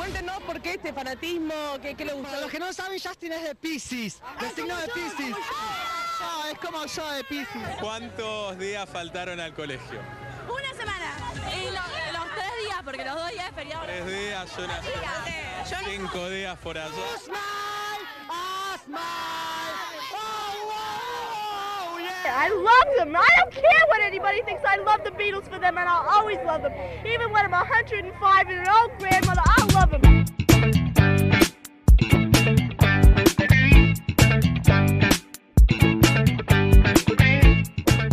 Cuéntenos por qué este fanatismo, qué, qué le gusta. Para los que no saben, Justin es de Pisces, del signo de Pisces. Yo, es como yo de Pisces. ¿Cuántos días faltaron al colegio? Una semana. Y lo- los tres días, porque los dos días de feriado. Tres días, yo. Yo no- Cinco días por allá. I love them. I don't care what anybody thinks. I love the Beatles for them, and I'll always love them. Even when I'm 105 and an old grandmother, I'll love them.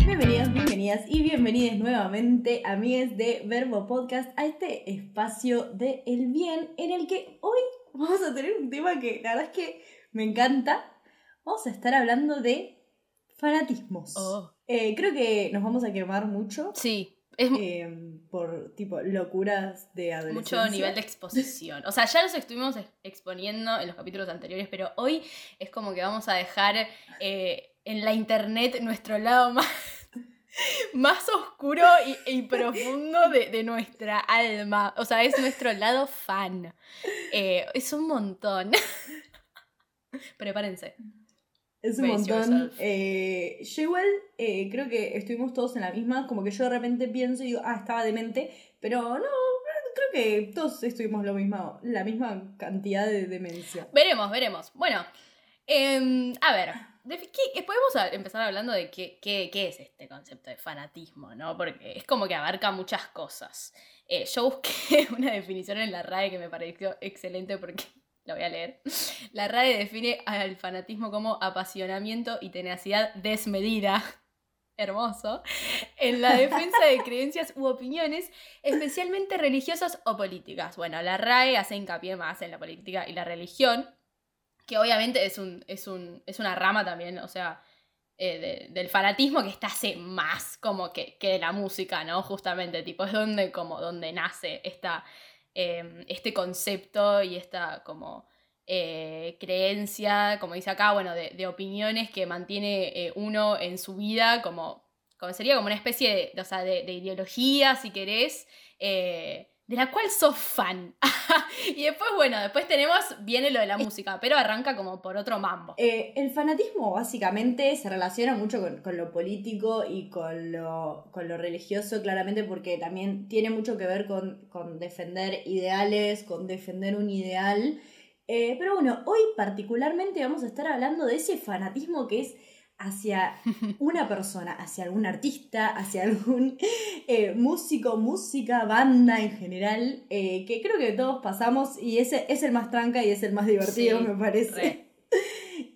Bienvenidos, bienvenidas y bienvenidos nuevamente, amigues de Verbo Podcast, a este espacio de El Bien, en el que hoy vamos a tener un tema que la verdad es que me encanta. Vamos a estar hablando de fanatismos. Oh. Eh, creo que nos vamos a quemar mucho Sí, es eh, por tipo locuras de adolescencia. mucho nivel de exposición. O sea, ya los estuvimos ex- exponiendo en los capítulos anteriores, pero hoy es como que vamos a dejar eh, en la internet nuestro lado más, más oscuro y, y profundo de, de nuestra alma. O sea, es nuestro lado fan. Eh, es un montón. Prepárense. Es un montón. Eh, yo igual eh, creo que estuvimos todos en la misma, como que yo de repente pienso y digo, ah, estaba demente, pero no, creo que todos estuvimos lo mismo, la misma cantidad de demencia. Veremos, veremos. Bueno, em, a ver, ¿qué- podemos a- empezar hablando de qué, qué- qué es este concepto de fanatismo, ¿no? Porque es como que abarca muchas cosas. Eh, yo busqué una definición en la RAE que me pareció excelente porque la voy a leer. La RAE define al fanatismo como apasionamiento y tenacidad desmedida. Hermoso. En la defensa de creencias u opiniones, especialmente religiosas o políticas. Bueno, la RAE hace hincapié más en la política y la religión, que obviamente es, un, es, un, es una rama también, o sea, eh, de- del fanatismo que está hace más como que, que de la música, ¿no? Justamente, tipo, es donde, como, donde nace esta, eh, este concepto y esta como eh, creencia, como dice acá, bueno, de, opiniones que mantiene eh, uno en su vida, como, como sería como una especie de, o sea, de ideología, si querés, eh, de la cual sos fan. y después, bueno, después tenemos, viene lo de la música, pero arranca como por otro mambo. Eh, el fanatismo básicamente se relaciona mucho con, con lo político y con lo, con lo religioso, claramente porque también tiene mucho que ver con, con defender ideales, con defender un ideal. Eh, pero bueno, hoy particularmente vamos a estar hablando de ese fanatismo que es hacia una persona, hacia algún artista, hacia algún eh, músico, música, banda en general, eh, que creo que todos pasamos y ese es el más tranca y es el más divertido, Sí, me parece. re.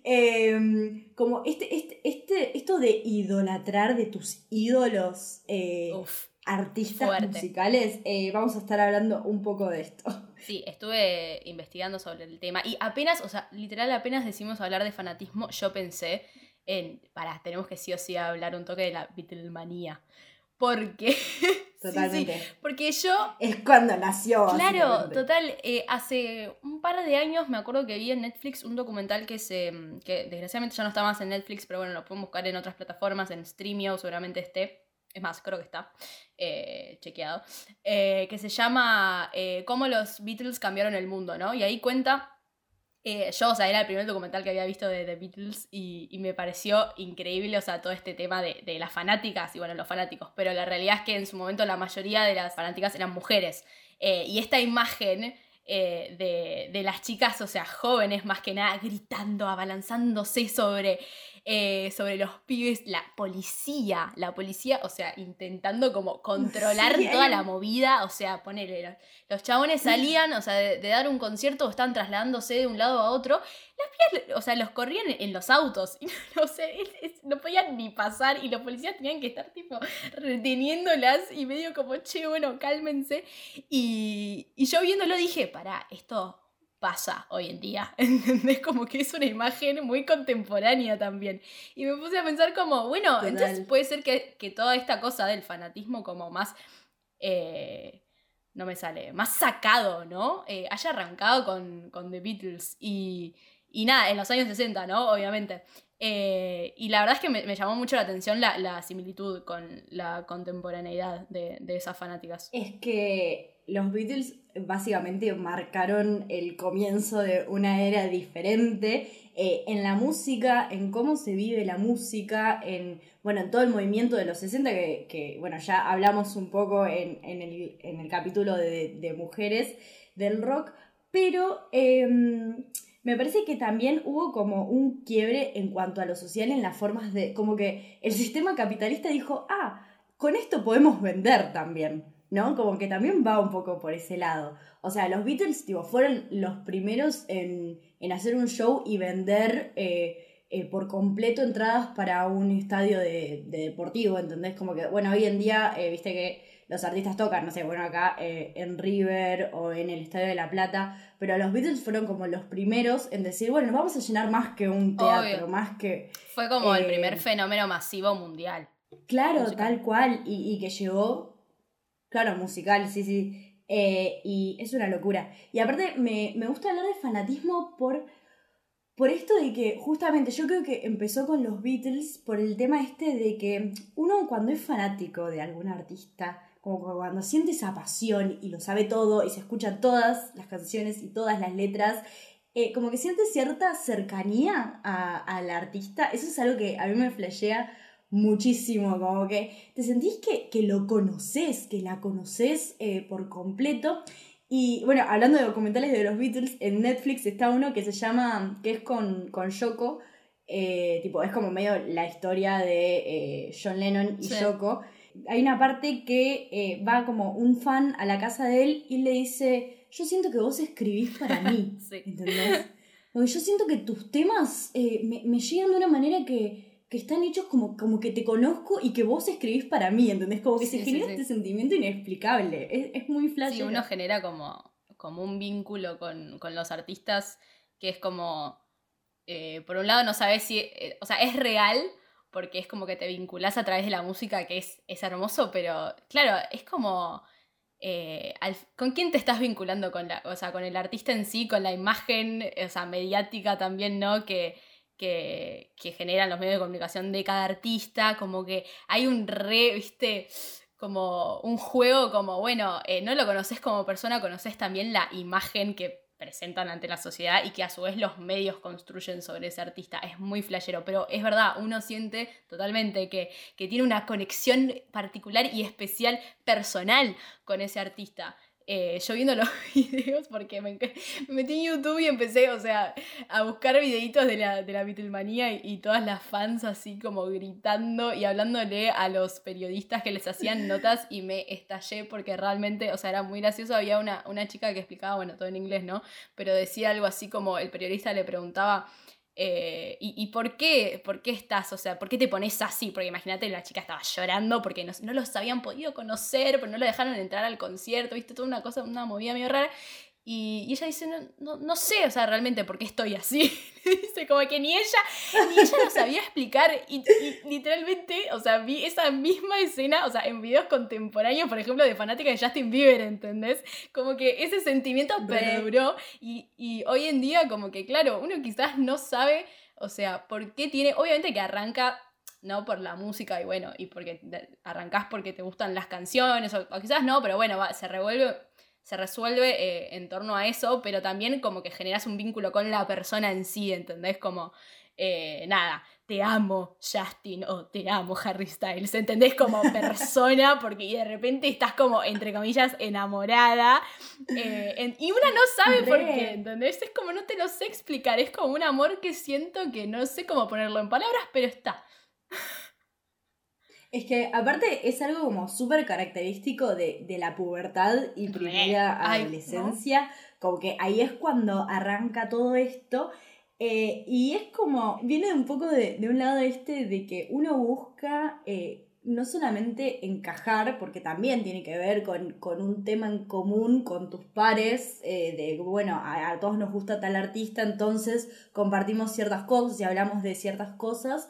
Eh, como este, este, este, esto de idolatrar de tus ídolos eh, Uf. artistas fuerte. musicales, vamos a estar hablando un poco de esto. Sí, estuve investigando sobre el tema y apenas, o sea, literal apenas decimos hablar de fanatismo, yo pensé en, para, tenemos que sí o sí hablar un toque de la Beatlemanía. Porque, Totalmente. sí, porque yo Es cuando nació. Claro, total. eh, hace un par de años me acuerdo que vi en Netflix un documental que se. que desgraciadamente ya no está más en Netflix, pero bueno, lo pueden buscar en otras plataformas, en Streamio seguramente esté. Es más, creo que está eh, chequeado. eh, que se llama Cómo los Beatles cambiaron el mundo, ¿no? Y ahí cuenta. Eh, yo, o sea, era el primer documental que había visto de The Beatles y, me pareció increíble, o sea, todo este tema de, de las fanáticas y bueno, los fanáticos, pero la realidad es que en su momento la mayoría de las fanáticas eran mujeres. Eh, y esta imagen eh, de, de las chicas, o sea, jóvenes más que nada, gritando, abalanzándose sobre, eh, sobre los pibes, la policía, la policía, o sea, intentando como controlar Sí, toda la movida, o sea, ponele, los, los chabones salían, o sea, de, de dar un concierto o estaban trasladándose de un lado a otro, las pibas, o sea, los corrían en, en los autos, y no, sé, es- es- no podían ni pasar y los policías tenían que estar tipo reteniéndolas y medio como, che, bueno, cálmense. Y, y yo viéndolo dije, pará, esto pasa hoy en día, ¿entendés? Como que es una imagen muy contemporánea también. Y me puse a pensar como, bueno, Total. entonces puede ser que, que toda esta cosa del fanatismo como más... eh, no me sale, más sacado, ¿no? Eh, haya arrancado con, con The Beatles y, y nada, en los años 60, ¿no? Obviamente. Eh, y la verdad es que me, me llamó mucho la atención la, la similitud con la contemporaneidad de, de esas fanáticas. Es que los Beatles básicamente marcaron el comienzo de una era diferente eh, en la música, en cómo se vive la música, en, bueno, en todo el movimiento de los 60, que, bueno, ya hablamos un poco en, en, el, en el, capítulo de, mujeres del rock, pero eh, me parece que también hubo como un quiebre en cuanto a lo social en las formas de, como que el sistema capitalista dijo, ah, con esto podemos vender también. ¿No? Como que también va un poco por ese lado. O sea, los Beatles tipo, fueron los primeros en, en hacer un show y vender eh, eh, por completo entradas para un estadio de, de, deportivo, ¿entendés? Como que, bueno, hoy en día, eh, viste que los artistas tocan, no sé, bueno, acá en River o en el Estadio de La Plata, pero los Beatles fueron como los primeros en decir, bueno, vamos a llenar más que un teatro, Obvio. más que... Fue como el primer fenómeno masivo mundial. Claro, musical. tal cual, y, y que llegó Claro, musical, sí, sí. Eh, y es una locura. Y aparte me, me, gusta hablar de fanatismo por, por esto de que justamente yo creo que empezó con los Beatles por el tema este de que uno cuando es fanático de algún artista, como cuando siente esa pasión y lo sabe todo y se escuchan todas las canciones y todas las letras, eh, como que siente cierta cercanía al artista. Eso es algo que a mí me flashea muchísimo, como que te sentís que, que lo conoces, que la conoces eh, por completo. Y bueno, hablando de documentales de los Beatles, en Netflix está uno que se llama, que es con, con Yoko, eh, tipo, es como medio la historia de eh, John Lennon y sí. Yoko. Hay una parte que va como un fan a la casa de él y le dice, yo siento que vos escribís para mí, sí. ¿entendés? Porque yo siento que tus temas me, me llegan de una manera que que están hechos como, como que te conozco y que vos escribís para mí, ¿entendés? Como que sí, se genera sí. este sentimiento inexplicable. Es, es muy flash. Sí, uno genera como, como un vínculo con, con los artistas que es como. Eh, por un lado, no sabes si. Eh, o sea, es real porque es como que te vinculás a través de la música, que es, es hermoso, pero claro, es como. Eh, al, ¿Con quién te estás vinculando? Con, la, o sea, con el artista en sí, con la imagen, o sea, mediática también, ¿no? Que que, generan los medios de comunicación de cada artista, como que hay un re, como un juego como, bueno, eh, no lo conoces como persona, conoces también la imagen que presentan ante la sociedad y que a su vez los medios construyen sobre ese artista. Es muy flashero, pero es verdad, uno siente totalmente que, que tiene una conexión particular y especial personal con ese artista. Eh, yo viendo los videos porque me, me, metí en YouTube y empecé, o sea, a buscar videitos de la, de la Beatlemanía y, y, todas las fans así como gritando y hablándole a los periodistas que les hacían notas y me estallé porque realmente, o sea, era muy gracioso. Había una, una chica que explicaba, bueno, todo en inglés, ¿no? Pero decía algo así como el periodista le preguntaba eh, y, y, por qué? ¿Por qué estás? O sea, ¿por qué te pones así? Porque imagínate, la chica estaba llorando porque no, no, los habían podido conocer, pero no lo dejaron entrar al concierto, viste, toda una cosa, una movida medio rara. Y, y ella dice, no, no, no, sé, o sea, realmente por qué estoy así. dice, como que ni ella, ni ella lo sabía explicar. Y, y, literalmente, o sea, vi esa misma escena, o sea, en videos contemporáneos, por ejemplo, de fanática de Justin Bieber, ¿entendés? Como que ese sentimiento perduró. Y, y hoy en día, como que, claro, uno quizás no sabe, o sea, por qué tiene, obviamente que arranca ¿no? Por la música y bueno, y porque arrancás porque te gustan las canciones, o, o quizás no, pero bueno, va, se revuelve se resuelve eh, en torno a eso, pero también como que generas un vínculo con la persona en sí, ¿entendés? Como, eh, nada, te amo Justin o te amo Harry Styles, ¿entendés? Como persona, porque de repente estás como, entre comillas, enamorada, eh, en, y una no sabe por qué, ¿entendés? Es como, no te lo sé explicar, es como un amor que siento que no sé cómo ponerlo en palabras, pero está. Es que aparte es algo como súper característico de, de, la pubertad y primera Ay, adolescencia, ¿no? como que ahí es cuando arranca todo esto. Eh, y es como, viene un poco de, de, un lado este de que uno busca eh, no solamente encajar, porque también tiene que ver con, con un tema en común con tus pares, eh, de, bueno, a, a todos nos gusta tal artista, entonces compartimos ciertas cosas y hablamos de ciertas cosas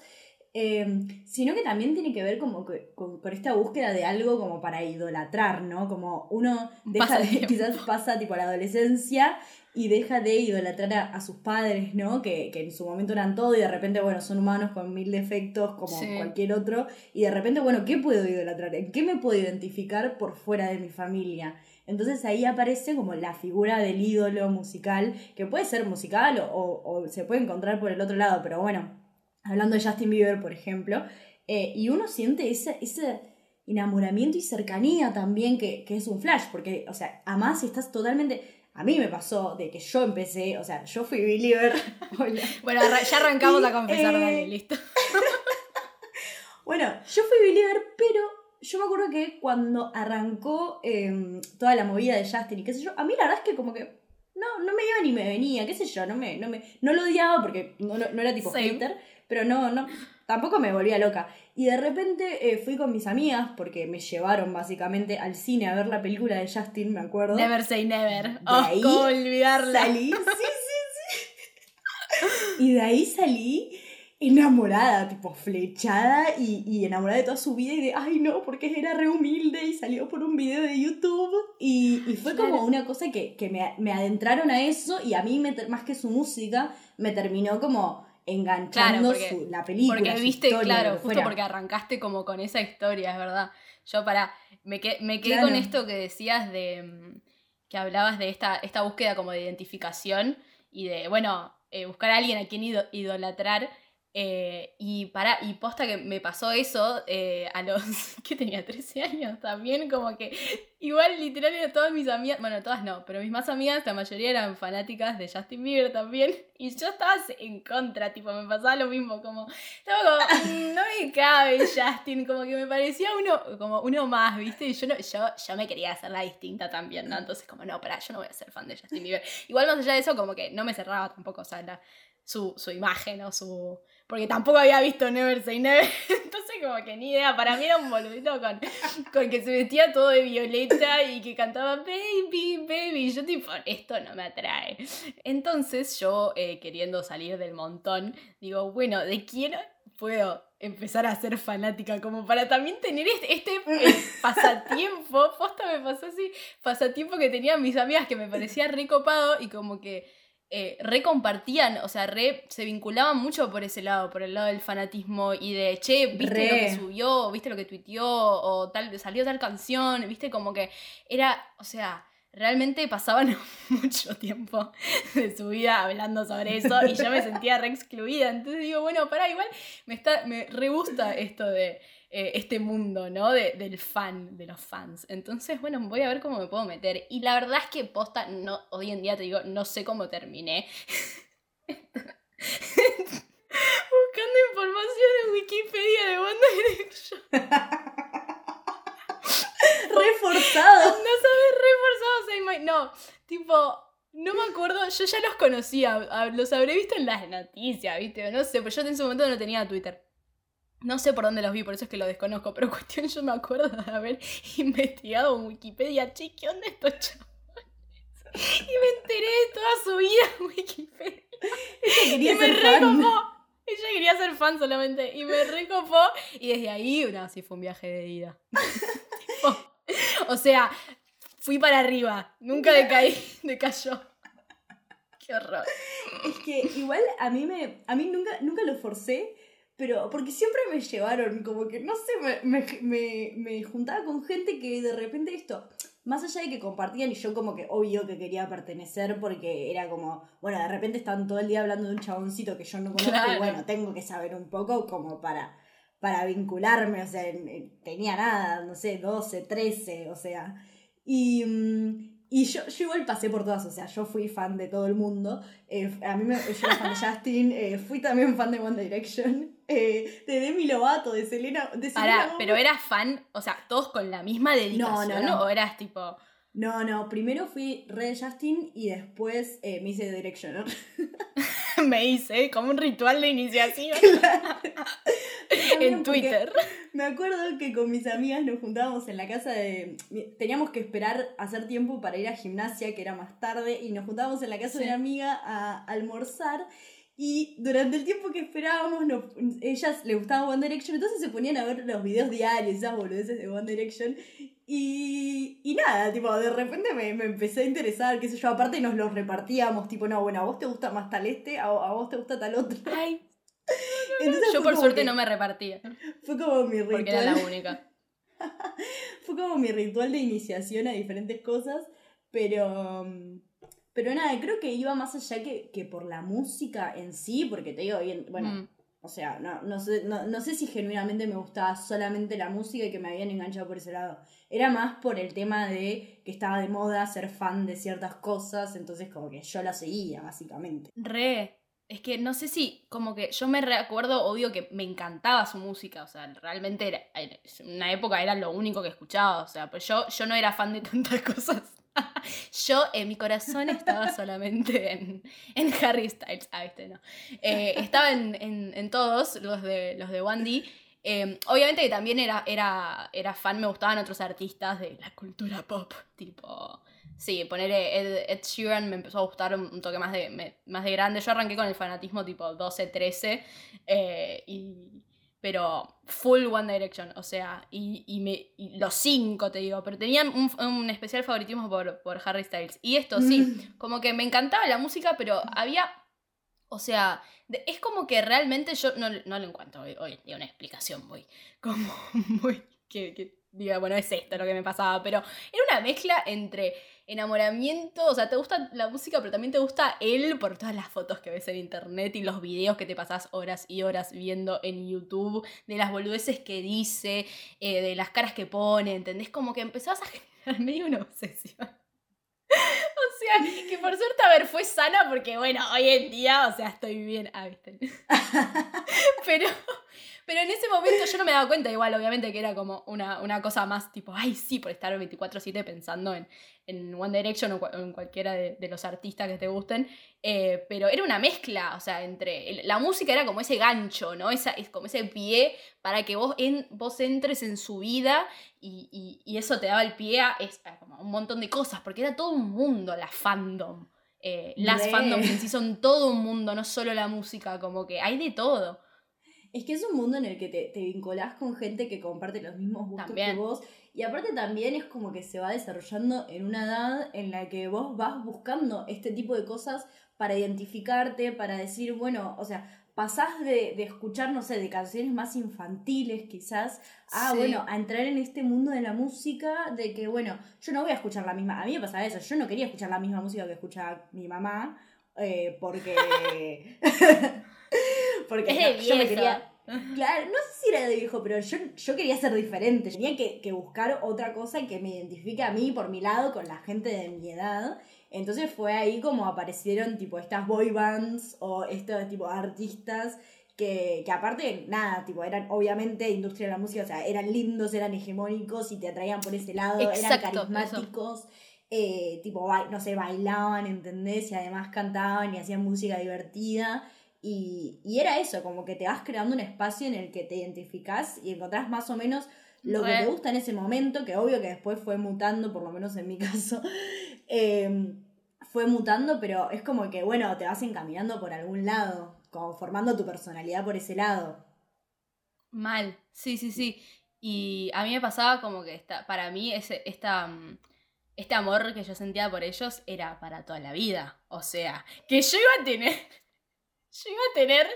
Eh, sino que también tiene que ver como que- con, con esta búsqueda de algo como para idolatrar, ¿no? Como uno Un deja de, quizás pasa tipo a la adolescencia y deja de idolatrar a, a sus padres, ¿no? Que, que en su momento eran todo y de repente, bueno, son humanos con mil defectos como Sí. cualquier otro y de repente, bueno, ¿qué puedo idolatrar? ¿En qué me puedo identificar por fuera de mi familia? Entonces ahí aparece como la figura del ídolo musical, que puede ser musical o, o- o se puede encontrar por el otro lado, pero bueno, hablando de Justin Bieber, por ejemplo, eh, y uno siente ese, ese enamoramiento y cercanía también que, que es un flash, porque, o sea, además estás totalmente... A mí me pasó de que yo empecé, o sea, yo fui believer. Bueno, ya arrancamos Y, a confesar, eh, dale, listo. Bueno, yo fui believer, pero yo me acuerdo que cuando arrancó eh, toda la movida de Justin y qué sé yo, a mí la verdad es que como que no, no me iba ni me venía, qué sé yo, no me, no me, no lo odiaba porque no, no, no era tipo Same. hater, pero no, no, tampoco me volvía loca. Y de repente eh, fui con mis amigas porque me llevaron básicamente al cine a ver la película de Justin, me acuerdo. Never say never. De Oh, ahí cómo olvidarla. Salí, sí, sí, sí. Y de ahí salí enamorada, tipo flechada y, y enamorada de toda su vida y de, ay no, porque era re humilde y salió por un video de YouTube. Y, y fue como una cosa que, que me, me adentraron a eso y a mí, me más que su música, me terminó como enganchando porque- su- la película. Porque su viste, historia, claro, justo fuera. porque arrancaste como con esa historia, es verdad. Yo para, me, que- me quedé Claro. con esto que decías de mm, que hablabas de esta, esta búsqueda como de identificación y de, bueno, eh, buscar a alguien a quien ido- idolatrar. Eh, y para, y posta que me pasó eso eh, a los que tenía 13 años también, como que igual literal eran todas mis amigas, bueno, todas no, pero mis más amigas, la mayoría eran fanáticas de Justin Bieber también, y yo estaba en contra, tipo, me pasaba lo mismo, como, estaba como, "Mm, no me cabe Justin, como que me parecía uno, como uno más, ¿viste? Y yo, no, yo, yo me quería hacer la distinta también, ¿no? Entonces, como, no, pará, yo no voy a ser fan de Justin Bieber. Igual más allá de eso, como que no me cerraba tampoco, o sea, su, su imagen o su... Porque tampoco había visto Never Say Never, entonces como que ni idea, para mí era un boludito con, con que se vestía todo de violeta y que cantaba Baby, Baby, yo tipo, esto no me atrae. Entonces yo, eh, queriendo salir del montón, digo, bueno, ¿de quién puedo empezar a ser fanática? Como para también tener este, este eh, pasatiempo, posta me pasó así, pasatiempo que tenían mis amigas que me parecía recopado y como que eh, re compartían, o sea, re se vinculaban mucho por ese lado, por el lado del fanatismo y de, che, viste Re. lo que subió, viste lo que tuiteó, o tal, salió tal canción, viste como que era, o sea, realmente pasaban mucho tiempo de su vida hablando sobre eso y yo me sentía re excluida. Entonces digo, bueno, pará, igual me, está, me re gusta esto de eh, este mundo, ¿no? De- del fan, de los fans. Entonces, bueno, voy a ver cómo me puedo meter. Y la verdad es que posta, no, hoy en día te digo, no sé cómo terminé. Buscando información en Wikipedia de One Direction. Reforzado. No sabes reforzado, my- No, tipo, no me acuerdo, yo ya los conocía, los habré visto en las noticias, ¿viste? No sé, pero yo en ese momento no tenía Twitter. No sé por dónde los vi, por eso es que lo desconozco, pero cuestión yo me acuerdo de haber investigado en Wikipedia, che, ¿qué onda estos chabones? Y me enteré de toda su vida en Wikipedia. Ella quería y me ser fan. recopó. Ella quería ser fan solamente. Y me recopó. Y desde ahí, no, sí fue un viaje de ida. O sea, fui para arriba. Nunca decaí, decayó. Qué horror. Es que igual a mí me. A mí nunca, nunca lo forcé, pero porque siempre me llevaron, como que, no sé, me, me, me, me juntaba con gente que de repente esto. Más allá de que compartían y yo como que obvio que quería pertenecer porque era como, bueno, de repente están todo el día hablando de un chaboncito que yo no conozco Claro. y bueno, tengo que saber un poco como para, para vincularme, o sea, en- en- tenía nada, no sé, 12, 13, o sea. Y, mm, y yo, yo igual pasé por todas, o sea, yo fui fan de todo el mundo. Eh, a mí me, yo era fan de Justin, eh, fui también fan de One Direction, eh, de Demi Lovato, de Selena. De Selena pero eras fan, o sea, todos con la misma dedicación, No, no, no. ¿O eras tipo. No, no, primero fui re Justin y después eh, me hice Directioner. me hice como un ritual de iniciación en Twitter? Me acuerdo que con mis amigas nos juntábamos en la casa de... Teníamos que esperar hacer tiempo para ir a gimnasia, que era más tarde, y nos juntábamos en la casa Sí. de una amiga a almorzar. Y durante el tiempo que esperábamos, nos- ellas le gustaba One Direction, entonces se ponían a ver los videos diarios, esas boludeces de One Direction. Y, y nada, tipo, de repente me, me empecé a interesar, qué sé yo, aparte nos los repartíamos, tipo, no, bueno, a vos te gusta más tal este, a, a vos te gusta tal otro. Ay, Entonces yo por suerte que- no me repartía. Fue como mi ritual. Porque era la única. Fue como mi ritual de iniciación a diferentes cosas, pero... mm, Pero nada, creo que iba más allá que, que por la música en sí, porque te digo bien, bueno, Mm. o sea, no, no, sé, no, no sé si genuinamente me gustaba solamente la música y que me habían enganchado por ese lado. Era más por el tema de que estaba de moda ser fan de ciertas cosas, entonces como que yo la seguía, básicamente. Re. Es que no sé si, como que yo me recuerdo, obvio que me encantaba su música, o sea, realmente era, en una época era lo único que escuchaba, o sea, pues yo, yo no era fan de tantas cosas. Yo en mi corazón estaba solamente en, en Harry Styles, ah, este no. Eh, estaba en, en- en todos los de, los de 1D. Eh, obviamente que también era, era, era fan, me gustaban otros artistas de la cultura pop, tipo... Sí, poner Ed, Sheeran me empezó a gustar un, toque más de, más de grande. Yo arranqué con el fanatismo tipo 12, 13. eh, y, pero full One Direction, o sea, y, y me, y los cinco te digo, pero tenían un, un especial favoritismo por, por Harry Styles. Y esto sí, como que me encantaba la música, pero había, o sea, de- es como que realmente yo no, no lo encuentro hoy, hoy una explicación muy, como muy, que, que diga, bueno, es esto lo que me pasaba, pero era una mezcla entre enamoramiento, o sea, te gusta la música, pero también te gusta él por todas las fotos que ves en internet y los videos que te pasás horas y horas viendo en YouTube, de las boludeces que dice, eh, de las caras que pone, ¿entendés? Como que empezabas a generar medio una obsesión. O sea, que por suerte, a ver, fue sana porque, bueno, hoy en día, o sea, estoy bien. Ah, viste. Pero, pero en ese momento yo no me daba cuenta, igual, obviamente, que era como una, una cosa más tipo, ay, sí, por estar 24-7 pensando en, en One Direction o en cualquiera de, de los artistas que te gusten. Eh, pero era una mezcla, o sea, entre. la música era como ese gancho, ¿no? Esa, es como ese pie para que vos, en, vos entres en su vida y, y- y eso te daba el pie a, es- a como un montón de cosas, porque era todo un mundo la fandom. Eh, las Re. fandoms en sí son todo un mundo, no solo la música, como que hay de todo. Es que es un mundo en el que te, te vinculás con gente que comparte los mismos gustos También. que vos. Y aparte también es como que se va desarrollando en una edad en la que vos vas buscando este tipo de cosas para identificarte, para decir, bueno, o sea, pasás de, de escuchar, no sé, de canciones más infantiles quizás, a, Sí. bueno, a entrar en este mundo de la música, de que, bueno, yo no voy a escuchar la misma, a mí me pasaba eso, yo no quería escuchar la misma música que escuchaba mi mamá, eh, porque... porque Es no, yo me quería... Claro, no sé si era de viejo, pero yo, yo quería ser diferente. Tenía que, que buscar otra cosa que me identifique a mí por mi lado con la gente de mi edad. Entonces fue ahí como aparecieron tipo estas boy bands o estos tipo artistas que, que aparte, nada, tipo, eran obviamente industria de la música, o sea, eran lindos, eran hegemónicos y te atraían por ese lado, eran carismáticos, eh, tipo, no sé, bailaban, ¿entendés? Y además cantaban y hacían música divertida. Y, y era eso, como que te vas creando un espacio en el que te identificás y encontrás más o menos lo que te gusta en ese momento, que obvio que después fue mutando, por lo menos en mi caso, eh, fue mutando, pero es como que, bueno, te vas encaminando por algún lado, como formando tu personalidad por ese lado. Mal, sí, sí, sí. Y a mí me pasaba como que esta, para mí ese, esta, mm, este amor que yo sentía por ellos era para toda la vida. O sea, que yo iba a tener, yo iba a tener,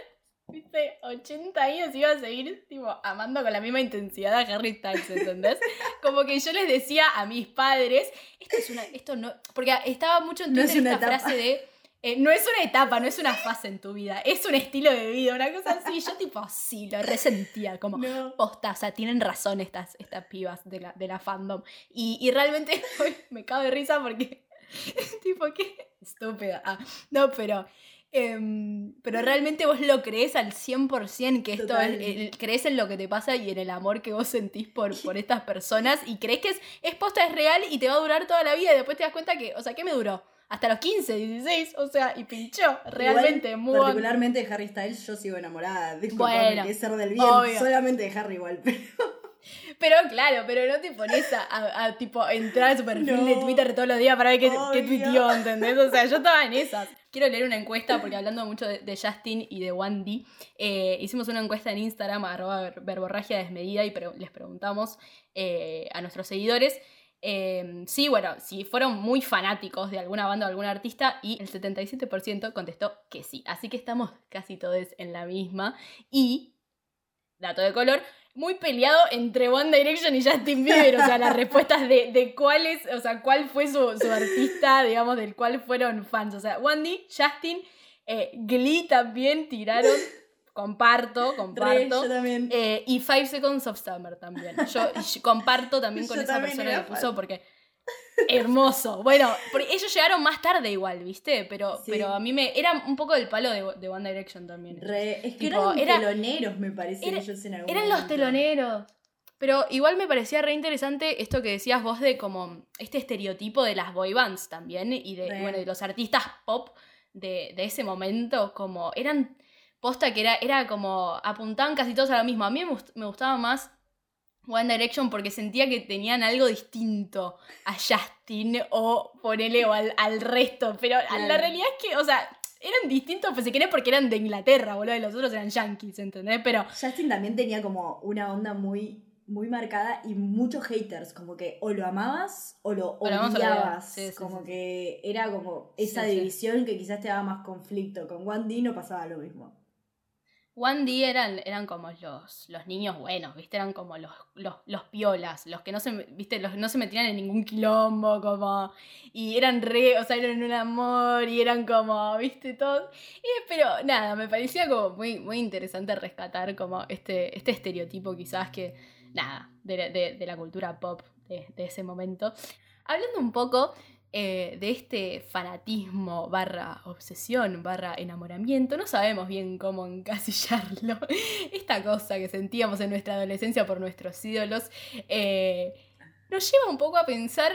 viste, 80 años y iba a seguir, tipo, amando con la misma intensidad a Harry Styles, ¿entendés? Como que yo les decía a mis padres, esto es una, esto no, porque estaba mucho en No es Twitter una esta etapa. frase de, eh, no es una etapa, no es una fase en tu vida, es un estilo de vida, una cosa así. Yo tipo, sí, lo resentía, como, No. posta, o sea, tienen razón estas, estas pibas de la, de la fandom. Y, y realmente me cago de risa porque, tipo, qué estúpida. Ah, no, pero... em, pero realmente vos lo crees al 100% que esto es, el- crees en lo que te pasa y en el amor que vos sentís por, por estas personas y crees que es, es posta, es real y te va a durar toda la vida y después te das cuenta que, o sea, ¿qué me duró? Hasta los 15, 16, o sea, y pinchó, realmente, Igual, muy Particularmente de Harry Styles, yo sigo enamorada. Bueno, que ser del bien, obvio. solamente de Harry igual, pero... Pero claro, pero no te pones a, a- a, tipo entrar a su perfil No, de Twitter todos los días para ver qué, qué tuiteó, ¿entendés? O sea, yo estaba en esas. Quiero leer una encuesta, porque hablando mucho de, Justin y de Wandy, eh, hicimos una encuesta en Instagram, arroba ver- verborragia desmedida, y les preguntamos eh, a nuestros seguidores eh, sí, bueno, si fueron muy fanáticos de alguna banda o algún artista, y el 77% contestó que sí. Así que estamos casi todos en la misma. Y, dato de color, muy peleado entre One Direction y Justin Bieber. O sea, las respuestas de, de cuál es, o sea, cuál fue su, su artista, digamos, del cual fueron fans. O sea, Wandy, Justin, eh, Glee también tiraron. Comparto, Re, comparto. yo también. Eh, y Five Seconds of Summer también. Yo, comparto también con Yo esa también persona que puso porque. Hermoso. Bueno, porque ellos llegaron más tarde igual, ¿viste? Pero, Sí. pero a mí me. Era un poco del palo de, de One Direction también. Re- es que Tipo, eran era- teloneros, me parece, era- ellos en algún Eran los teloneros. Pero igual me parecía re interesante esto que decías vos de como este estereotipo de las boy bands también y de, Re. bueno, de los artistas pop de, de ese momento, como eran posta que era, era como apuntaban casi todos a lo mismo. A mí me gustaba más One Direction porque sentía que tenían algo distinto a Justin o ponele o al, al resto, pero la realidad es que, o sea, eran distintos, pues si querés, porque eran de Inglaterra, boludo, y los otros eran yankees, ¿entendés? Pero Justin también tenía como una onda muy, muy marcada y muchos haters, como que o lo amabas o lo odiabas. sí, sí, como sí. que era como esa división que quizás te daba más conflicto. Con One D no pasaba lo mismo. One D eran, eran como los, los niños buenos, ¿viste? Eran como los, los, los piolas, los que no se, ¿viste? Los no se metían en ningún quilombo, como... Y eran re, o sea, eran un amor y eran como, ¿viste? Todo. Y, pero nada, me parecía como muy, muy interesante rescatar como este, este estereotipo quizás que, nada, de, de- de la cultura pop de, de ese momento. Hablando un poco eh, de este fanatismo barra obsesión barra enamoramiento, no sabemos bien cómo encasillarlo. Esta cosa que sentíamos en nuestra adolescencia por nuestros ídolos eh, nos lleva un poco a pensar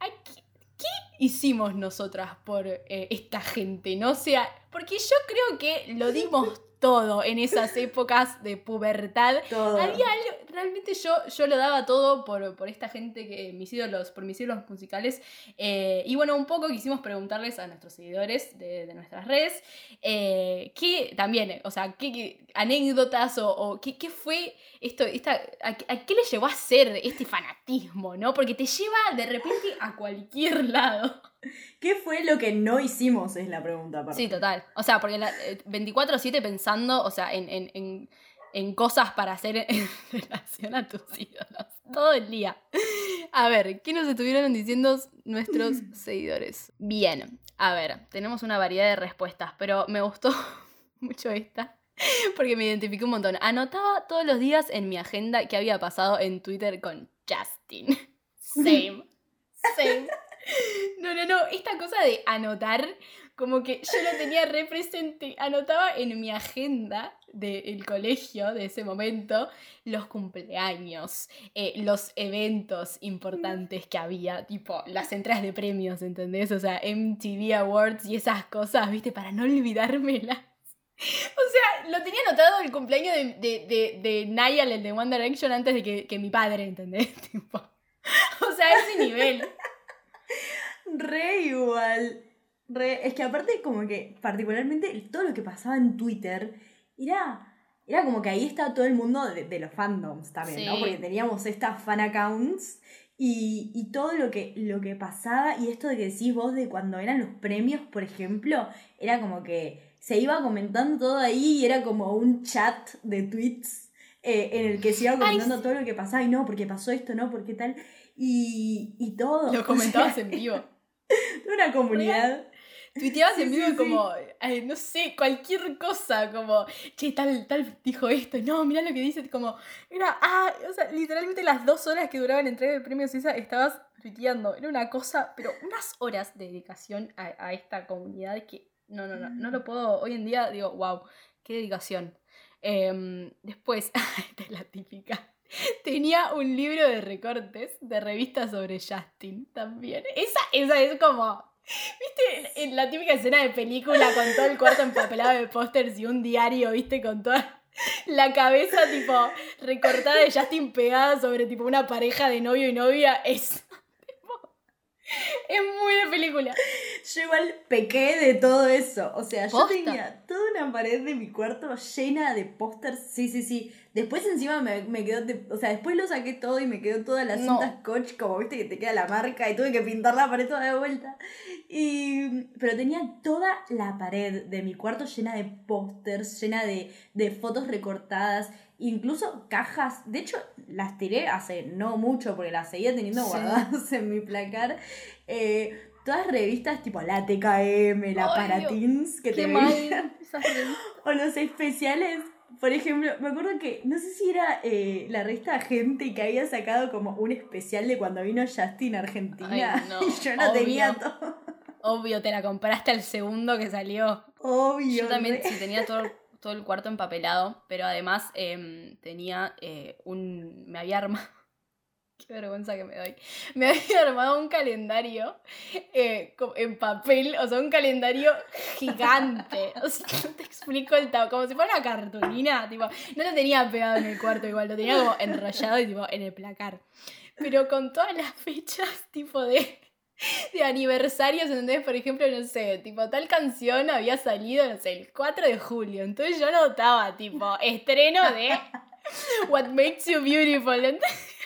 ¿a qué, qué hicimos nosotras por eh, esta gente, ¿no? O sea, porque yo creo que lo dimos todo en esas épocas de pubertad Todo. había algo, realmente yo, yo lo daba todo por, por esta gente, que mis ídolos, por mis ídolos musicales. eh, y bueno, un poco quisimos preguntarles a nuestros seguidores de, de nuestras redes, eh, qué también, o sea, qué, qué anécdotas o, o qué, qué fue esto, esta, a, qué- a qué le llevó a ser este fanatismo, ¿no? Porque te lleva de repente a cualquier lado. ¿Qué fue lo que no hicimos? Es la pregunta. aparte. Sí, total. O sea, porque la, eh, 24-7 pensando, o sea, en, en, en, en cosas para hacer en relación a tus ídolos. Todo el día. A ver, ¿qué nos estuvieron diciendo nuestros seguidores? Bien, a ver, tenemos una variedad de respuestas, pero me gustó mucho esta. Porque me identifiqué un montón. Anotaba todos los días en mi agenda qué había pasado en Twitter con Justin. Same. Same. No, no, no. Esta cosa de anotar, como que yo lo tenía re presente. Anotaba en mi agenda del colegio de ese momento los cumpleaños, eh, los eventos importantes que había, tipo las entradas de premios, ¿entendés? O sea, MTV Awards y esas cosas, ¿viste? Para no olvidármelas. O sea, lo tenía anotado el cumpleaños de, de, de, de Niall, el de One Direction, antes de que, que mi padre, ¿entendés? Tipo, o sea, ese nivel. Re igual. Re, es que aparte como que particularmente todo lo que pasaba en Twitter era, era como que ahí estaba todo el mundo de, de los fandoms también, ¿no? Porque teníamos estas fan accounts y, y todo lo que, lo que pasaba y esto de que decís vos de cuando eran los premios, por ejemplo, era como que se iba comentando todo ahí y era como un chat de tweets eh, en el que se iba comentando todo lo que pasaba y no, porque pasó esto, no, porque tal. Y, y todo. Lo O comentabas sea, en vivo. Una comunidad. Tuiteabas en vivo sí, como, ay, no sé, cualquier cosa, como, che, tal, tal dijo esto, no, mirá lo que dice, como, era, ah, o sea, literalmente las dos horas que duraba la entrega de premios esa estabas tuiteando, era una cosa, pero unas horas de dedicación a, a esta comunidad que, no, no, no, no lo puedo, hoy en día digo, wow, qué dedicación. Em, después, esta es la típica. Tenía un libro de recortes de revistas sobre Justin también. Esa, esa es como. ¿Viste? En la típica escena de película con todo el cuarto empapelado de pósters y un diario, ¿viste? Con toda la cabeza, tipo, recortada de Justin pegada sobre, tipo, una pareja de novio y novia. Es. tipo, Es muy de película. Yo igual pequé de todo eso. O sea, yo tenía toda una pared de mi cuarto llena de pósters. Sí, sí, sí. Después encima me, me quedó. o sea, después lo saqué todo y me quedó toda la No. cinta scotch, como viste que te queda la marca, y tuve que pintar la pared toda de vuelta. Y, pero tenía toda la pared de mi cuarto llena de pósters, llena de, de fotos recortadas, incluso cajas. De hecho, las tiré hace no mucho porque las seguía teniendo Sí. guardadas en mi placar. Eh, todas revistas tipo la TKM, la Paratins, que te veían. O los especiales. Por ejemplo, me acuerdo que, no sé si era eh, la revista Gente que había sacado como un especial de cuando vino Justin a Argentina. Ay, no, y yo no obvio. tenía todo. Obvio, te la compraste al segundo que salió. Obvio. Yo también sí tenía todo, todo el cuarto empapelado, pero además em, tenía eh, un. Me había armado. Qué vergüenza que me doy. Me había armado un calendario eh, en papel, o sea, un calendario gigante. O sea, no te explico el tamaño, como si fuera una cartulina. Tipo, no lo tenía pegado en el cuarto igual, lo tenía como enrollado y tipo en el placar. Pero con todas las fechas, tipo de de aniversarios, ¿entendés? Por ejemplo, no sé, tipo, tal canción había salido, no sé, el 4 de julio. Entonces yo notaba, tipo, estreno de What Makes You Beautiful. ¿entendés?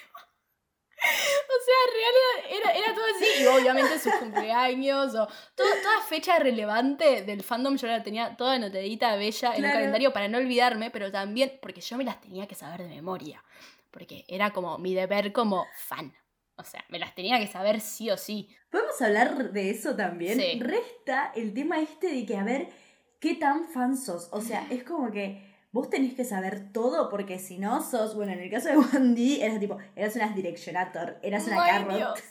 O sea, real era, era, era todo así. Y obviamente sus cumpleaños o todo, toda fecha relevante del fandom yo la tenía toda anotadita, bella, en un calendario para no olvidarme, pero también porque yo me las tenía que saber de memoria. Porque era como mi deber como fan. O sea, me las tenía que saber sí o sí. ¿Podemos hablar de eso también? Sí. Resta el tema este de que a ver qué tan fan sos. O sea, es como que vos tenés que saber todo porque si no sos, bueno, en el caso de Wandy, eras tipo, eras una directionator, eras una carrot.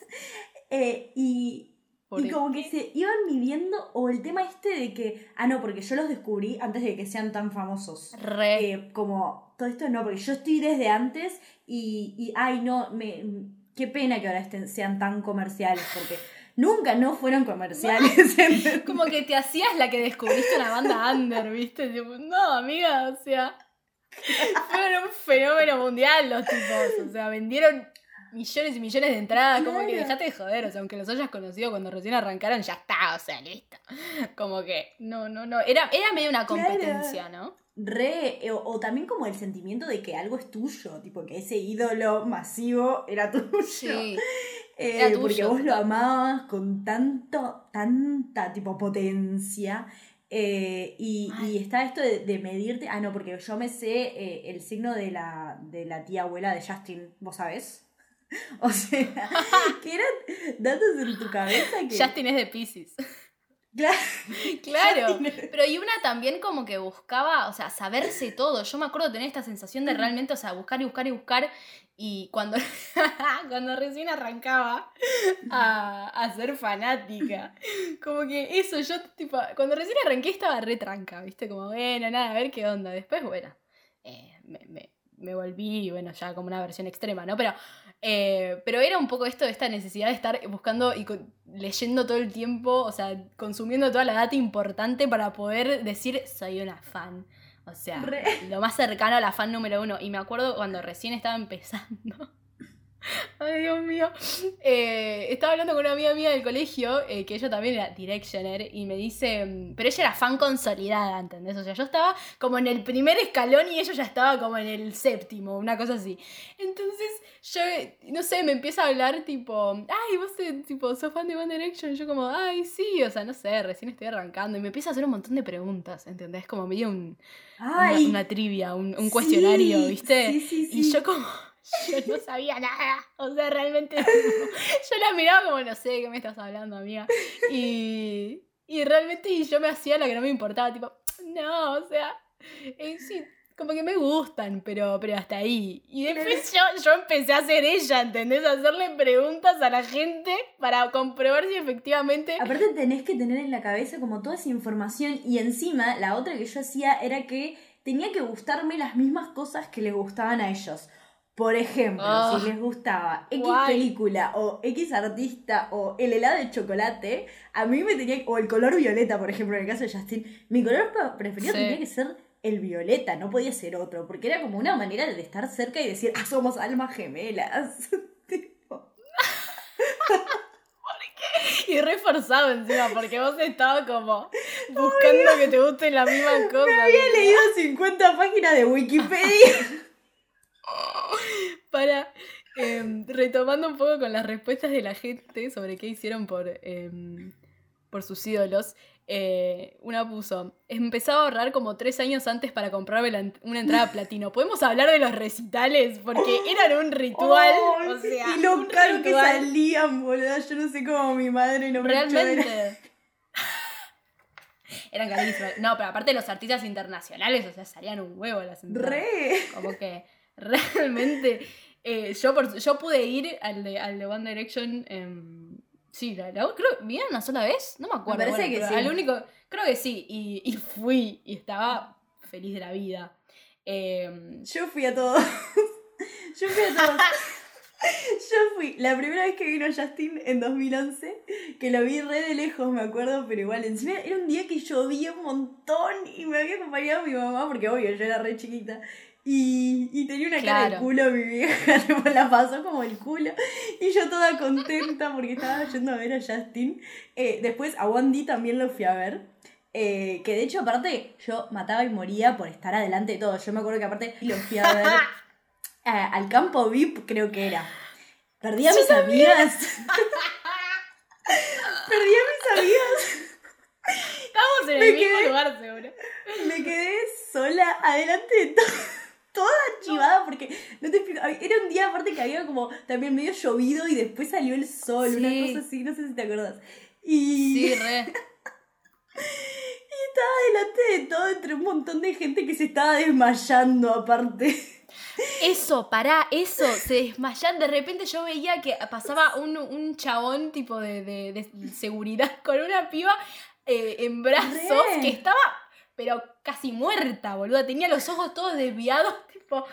Eh, y, ¿Por y como que se iban midiendo, o el tema este de que, ah, no, porque yo los descubrí antes de que sean tan famosos. Re. Eh, como, todo esto no, porque yo estoy desde antes y, y ay, no, me, qué pena que ahora estén, sean tan comerciales, porque nunca no fueron comerciales. Como que te hacías la que descubriste una banda under, ¿viste? Tipo, no, amiga, o sea. Fueron un fenómeno mundial los tipos. O sea, vendieron millones y millones de entradas. Como que dejate de joder. O sea, aunque los hayas conocido cuando recién arrancaron, ya está, o sea, listo. Como que, no, no, no. Era, era medio una Claro. competencia, ¿no? Re, eh, o, o también como el sentimiento de que algo es tuyo, tipo que ese ídolo masivo era tuyo. Sí. Eh, tuyo, porque vos lo amabas con tanto, tanta tipo potencia. eh, y, y está esto de, de medirte. Ah, no, porque yo me sé eh, el signo de la, de la tía abuela de Justin, ¿vos sabés? O sea, que eran datos en tu cabeza que. Justin es de Pisces. Claro. Claro, pero y una también como que buscaba, o sea, saberse todo. Yo me acuerdo tener esta sensación de realmente, o sea, buscar y buscar y buscar. Y cuando, cuando recién arrancaba a, a ser fanática, como que eso, yo tipo, cuando recién arranqué estaba re tranca, ¿viste? Como, bueno, nada, a ver qué onda. Después, bueno, eh, me, me, me volví, bueno, ya como una versión extrema, ¿no? Pero, eh, pero era un poco esto, esta necesidad de estar buscando y leyendo todo el tiempo, o sea, consumiendo toda la data importante para poder decir, soy una fan. O sea, Re. lo más cercano a la fan número uno. Y me acuerdo cuando recién estaba empezando. Ay, Dios mío. Eh, estaba hablando con una amiga mía del colegio, eh, que ella también era Directioner, y me dice, mm, pero ella era fan consolidada, ¿entendés? O sea, yo estaba como en el primer escalón y ella ya estaba como en el séptimo, una cosa así. Entonces, yo, no sé, me empieza a hablar tipo, ay, vos tipo, sos fan de One Direction, y yo como, ay, sí, o sea, no sé, recién estoy arrancando, y me empieza a hacer un montón de preguntas, ¿entendés? Como medio un, una, Ay, una trivia, un, un cuestionario, sí, ¿viste? sí, sí, Y yo como, yo no sabía nada. O sea, realmente yo la miraba como, no sé, ¿qué me estás hablando, amiga? Y, y realmente yo me hacía la que no me importaba, tipo, no, o sea, eh, sí, como que me gustan, pero, pero hasta ahí. Y después yo, yo empecé a hacer ella, ¿entendés? A hacerle preguntas a la gente para comprobar si efectivamente... Aparte tenés que tener en la cabeza como toda esa información y encima la otra que yo hacía era que tenía que gustarme las mismas cosas que les gustaban a ellos. Por ejemplo, Ah, si les gustaba X guay. película o X artista o el helado de chocolate, a mí me tenía o el color violeta, por ejemplo, en el caso de Justin, mi color pre- preferido Sí. tenía que ser el violeta, no podía ser otro, porque era como una manera de estar cerca y decir, ah, somos almas gemelas. Y reforzado encima, porque vos estabas como buscando que te guste la misma cosa. Había leído 50 páginas de Wikipedia. Para, em, retomando un poco con las respuestas de la gente sobre qué hicieron por, em, por sus ídolos, eh, una puso, empezaba a ahorrar como tres años antes para comprarme la una entrada platino. ¿Podemos hablar de los recitales? Porque eran un ritual. o sea, y lo caro que ritual. salían, boludo. Yo no sé cómo mi madre no me Realmente. Eran carísimos. No, pero aparte los artistas internacionales, o sea, salían un huevo las entradas. Re. Como que realmente. eh, yo, por, yo pude ir al de, al de One Direction. em, sí, la, la- creo ¿vinieron una sola vez? No me acuerdo. Me parece que pero sí. Al único, creo que sí. Y, y fui y estaba feliz de la vida. Em, Yo fui a todos. Yo fui a todos. Yo fui. La primera vez que vino Justin en 2011, que lo vi re de lejos, me acuerdo, pero igual, encima era un día que llovía un montón y me había acompañado mi mamá, porque obvio, yo era re chiquita. Y, y tenía una cara de culo mi vieja, la pasó como el culo. Y yo toda contenta porque estaba yendo a ver a Justin. Eh, después a Wandy también lo fui a ver. Eh, que de hecho, aparte, yo mataba y moría por estar adelante de todo. Yo me acuerdo que aparte lo fui a ver eh, al campo VIP, creo que era. Perdí a mis amigas. Perdí a mis amigas. Estábamos en Me el mismo quedé- lugar, seguro. Me quedé sola adelante de todo. Toda chivada porque no te explico. Era un día aparte que había como también medio llovido y después salió el sol, una cosa así, no sé si te acuerdas. Y Sí, re. estaba delante de todo entre un montón de gente que se estaba desmayando aparte. Eso, pará, eso, se desmayan. De repente yo veía que pasaba un, un chabón tipo de, de- de seguridad con una piba eh, en brazos Re. que estaba, pero casi muerta, boluda. Tenía los ojos todos desviados, tipo.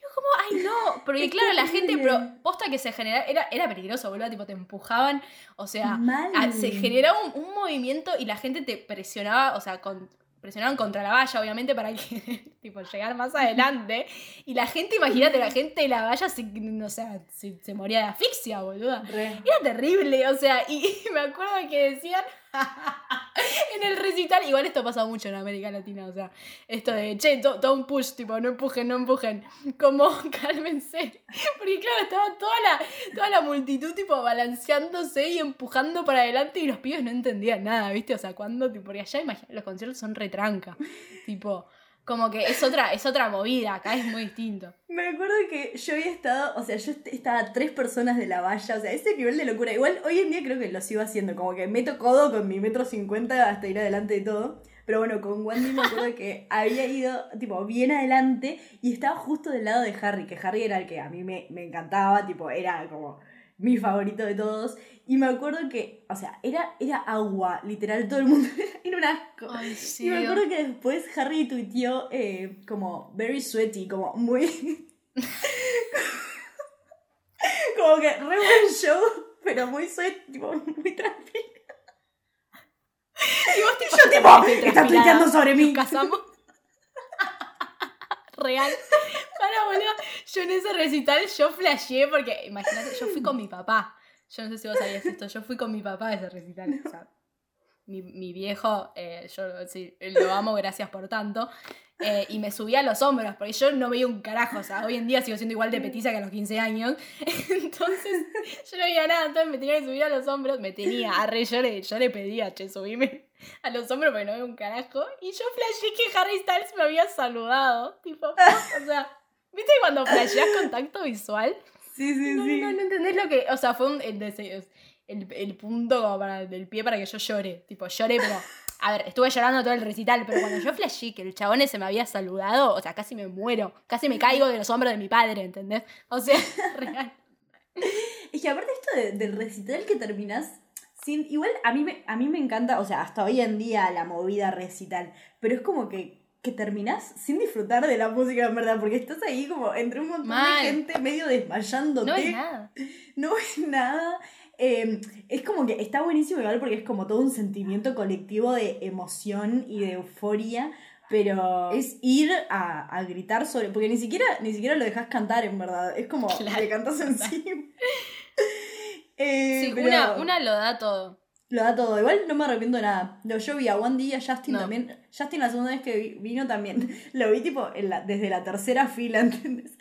Yo como, ay no, porque claro, la gente, pero posta que se generaba, era, era peligroso, boluda, tipo te empujaban, o sea, a- se generaba un, un movimiento y la gente te presionaba, o sea, con, presionaban contra la valla, obviamente, para que, tipo, llegar más adelante. Y la gente, imagínate, la gente de la valla, se, o sea, se, se moría de asfixia, boluda. Re. Era terrible, o sea, y, y me acuerdo que decían en el recital, igual esto pasa mucho en América Latina, o sea, esto de, che, do- don't push, tipo, no empujen, no empujen, como, cálmense, porque claro, estaba toda la, toda la multitud, tipo, balanceándose y empujando para adelante y los pibes no entendían nada, ¿viste? O sea, cuando, tipo, porque allá, imagínate, los conciertos son retranca, tipo, como que es otra, es otra movida, acá es muy distinto. Me acuerdo que yo había estado, o sea, yo est- estaba tres personas de la valla, o sea, ese nivel de locura. Igual hoy en día creo que lo sigo haciendo, como que meto codo con mi metro cincuenta hasta ir adelante de todo. Pero bueno, con Wandy me acuerdo que había ido, tipo, bien adelante y estaba justo del lado de Harry, que Harry era el que a mí me, me encantaba, tipo, era como mi favorito de todos. Y me acuerdo que, o sea, era, era agua, literal, todo el mundo era un asco. Ay, sí. Y me acuerdo que después Harry tuiteó eh, como very sweaty, como muy. como que re buen show, pero muy sweat, tipo muy tranquilo. Y vos tipo, Yo, tipo, está tuiteando sobre mí. Nos casamos. Real. Para, boludo. Yo en ese recital yo flasheé porque, imagínate, yo fui con mi papá. Yo no sé si vos sabías esto. Yo fui con mi papá a ese recital. O sea, mi, mi viejo, eh, yo sí, lo amo, gracias por tanto. eh, y me subía a los hombros, porque yo no veía un carajo. O sea, hoy en día sigo siendo igual de petiza que a los 15 años. Entonces, yo no veía nada. Entonces me tenía que subir a los hombros. Me tenía, arre, yo le, yo le pedía, che, subime a los hombros porque no veo un carajo. Y yo flasheé que Harry Styles me había saludado. Tipo, o sea, ¿viste cuando flasheas contacto visual? Sí, sí, No, sí. no, no entendés lo que. O sea, fue un, el, el, el punto como para, del pie para que yo llore. Tipo, lloré, pero. A ver, estuve llorando todo el recital, pero cuando yo flashé que el chabón ese me había saludado, o sea, casi me muero. Casi me caigo de los hombros de mi padre, ¿entendés? O sea, real. Es que aparte esto de- del recital que terminás sin. Igual a mí, me, a mí me encanta, o sea, hasta hoy en día la movida recital, pero es como que, que terminás sin disfrutar de la música, en verdad, porque estás ahí como entre un montón Mal. de gente medio desmayándote. No es nada. no ves nada. Eh, es como que está buenísimo igual porque es como todo un sentimiento colectivo de emoción y de euforia. Pero es ir a, a gritar sobre. Porque ni siquiera, ni siquiera lo dejas cantar, en verdad. Es como Claro, le cantas encima. Eh, Sí, pero- una, una lo da todo. Lo da todo. Igual no me arrepiento de nada. Lo yo vi a One D y a Justin No. también. Justin la segunda vez que vi- vino también. Lo vi tipo en la- desde la tercera fila, ¿entendés?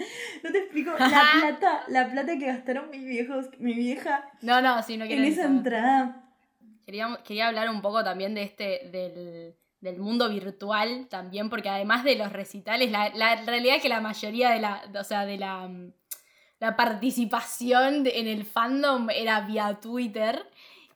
No te explico la plata, la plata que gastaron mis viejos, mi vieja No, no, sí, no quiero en esa saber. entrada. Quería, quería hablar un poco también de este, del, del mundo virtual también, porque además de los recitales, la, la realidad es que la mayoría de la, o sea, de la, mm, la participación de- en el fandom era vía Twitter.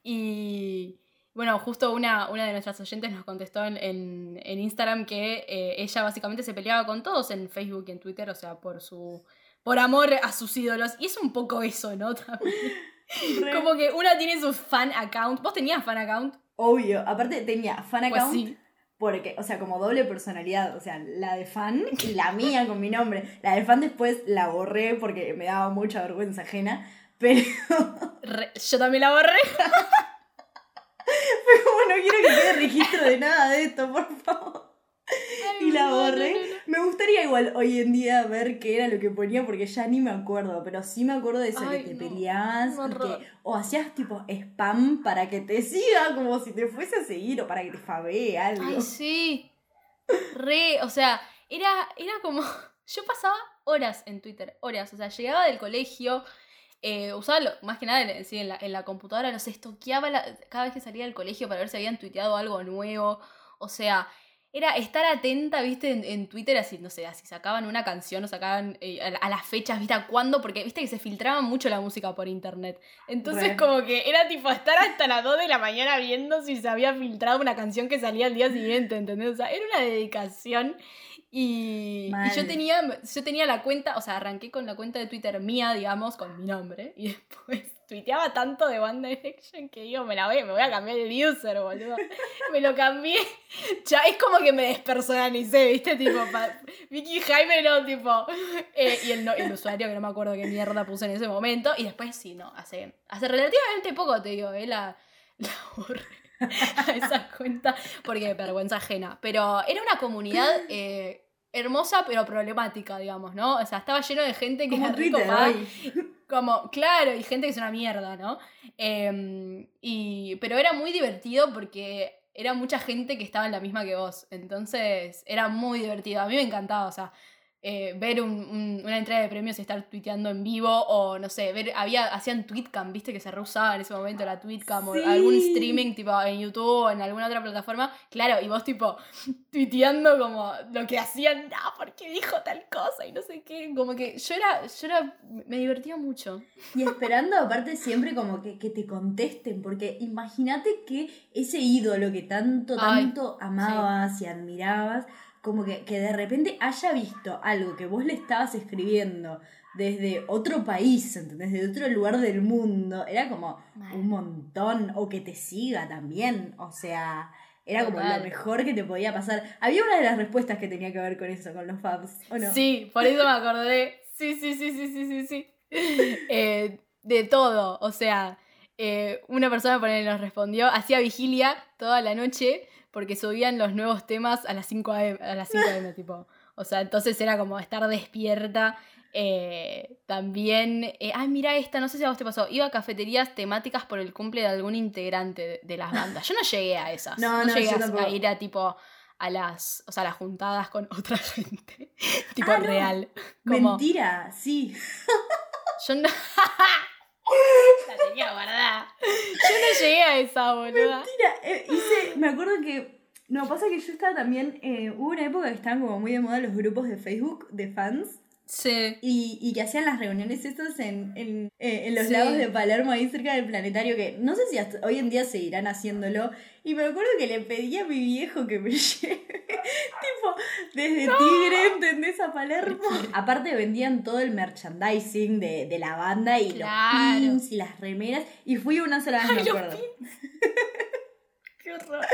Y bueno, justo una, una de nuestras oyentes nos contestó en, en- en Instagram que eh, ella básicamente se peleaba con todos en Facebook y en Twitter, o sea, por su. por amor a sus ídolos. Y es un poco eso, ¿no? Como que una tiene su fan account. ¿Vos tenías fan account? Obvio. Aparte tenía fan Pues account. sí. Porque, o sea, como doble personalidad, o sea, la de fan y la mía con mi nombre. La de fan después la borré porque me daba mucha vergüenza ajena, pero Re- yo también la borré. no quiero que quede registro de nada de esto, por favor. Y la no, borré. no, no. Me gustaría igual hoy en día ver qué era lo que ponía porque ya ni me acuerdo, pero sí me acuerdo de eso, Ay, que te peleabas que, o hacías tipo spam para que te siga, como si te fuese a seguir o para que te favee algo. Ay, sí. Re, o sea, era, era como. Yo pasaba horas en Twitter, horas. O sea, llegaba del colegio, eh, usaba lo- más que nada en, sí, en, la, en la computadora, los estoqueaba la- cada vez que salía del colegio para ver si habían tuiteado algo nuevo. O sea, era estar atenta, viste, en, en Twitter, así, no sé, así sacaban una canción o sacaban eh, a, la- a las fechas, viste, a cuándo, porque viste que se filtraba mucho la música por internet. Entonces, como que era tipo estar hasta las 2 de la mañana viendo si se había filtrado una canción que salía al día siguiente, ¿entendés? O sea, era una dedicación. Y, yo tenía yo tenía la cuenta, o sea, arranqué con la cuenta de Twitter mía, digamos, con mi nombre. Y después tuiteaba tanto de One Direction que digo, me la voy, me voy a cambiar el user, boludo. Me lo cambié. Ya es como que me despersonalicé, ¿viste? Tipo, pa- Vicky Jaime no, tipo. eh, y el, no- el usuario que no me acuerdo qué mierda puse en ese momento. Y después sí, no, hace, hace relativamente poco, te digo, eh, la, la borré a esa cuenta porque vergüenza ajena. Pero era una comunidad eh, hermosa pero problemática, digamos, ¿no? O sea, estaba lleno de gente que Como era hoy. Como, claro, y gente que es una mierda, ¿no? Em, y, pero era muy divertido porque era mucha gente que estaba en la misma que vos. Entonces era muy divertido. A mí me encantaba, o sea, eh, ver un- un- una entrega de premios y estar tuiteando en vivo. O no sé, ver, había, hacían tweetcam, viste que se reusaba en ese momento la tweetcam o algún streaming tipo en YouTube o en alguna otra plataforma. Claro, y vos tipo tuiteando como lo que hacían, no, porque dijo tal cosa y no sé qué. Como que yo era, yo era, me divertía mucho. Y esperando aparte siempre como que, que te contesten, porque imagínate que ese ídolo que tanto, Ay, tanto amabas y admirabas, como que, que de repente haya visto algo que vos le estabas escribiendo desde otro país, ¿entendés? Desde otro lugar del mundo, era como Mal. un montón, o que te siga también, o sea... Era como lo mejor que te podía pasar. Había una de las respuestas que tenía que ver con eso, con los fans, ¿o no? Sí, por eso me acordé. Sí, sí, sí, sí, sí, sí, sí. Eh, de todo. O sea, eh, una persona por ahí nos respondió, hacía vigilia toda la noche porque subían los nuevos temas a las 5 a.m., a las 5 a.m., tipo. O sea, entonces era como estar despierta. Eh, también, eh, ay, mira esta, no sé si a vos te pasó. Iba a cafeterías temáticas por el cumple de algún integrante de, de las bandas. Yo no llegué a esas. No, no, llegué yo a- a ir a tipo a las, o sea, a las juntadas con otra gente. tipo Ah, no. real. Como, Mentira, sí. yo no. La tenía guardada. Yo no llegué a esa, boluda. Mentira, eh, hice, me acuerdo que, no, pasa que yo estaba también, eh, hubo una época que estaban como muy de moda los grupos de Facebook de fans Sí. y, y que hacían las reuniones estas en, en, eh, en los Sí. lagos de Palermo, ahí cerca del planetario, que no sé si hasta hoy en día seguirán haciéndolo. Y me acuerdo que le pedí a mi viejo que me lleve, tipo, desde Tigre, ¿entendés? A Palermo. Aparte vendían todo el merchandising de, de la banda y Claro. los pins y las remeras. Y fui una sola vez, Ay, me acuerdo. Qué horror.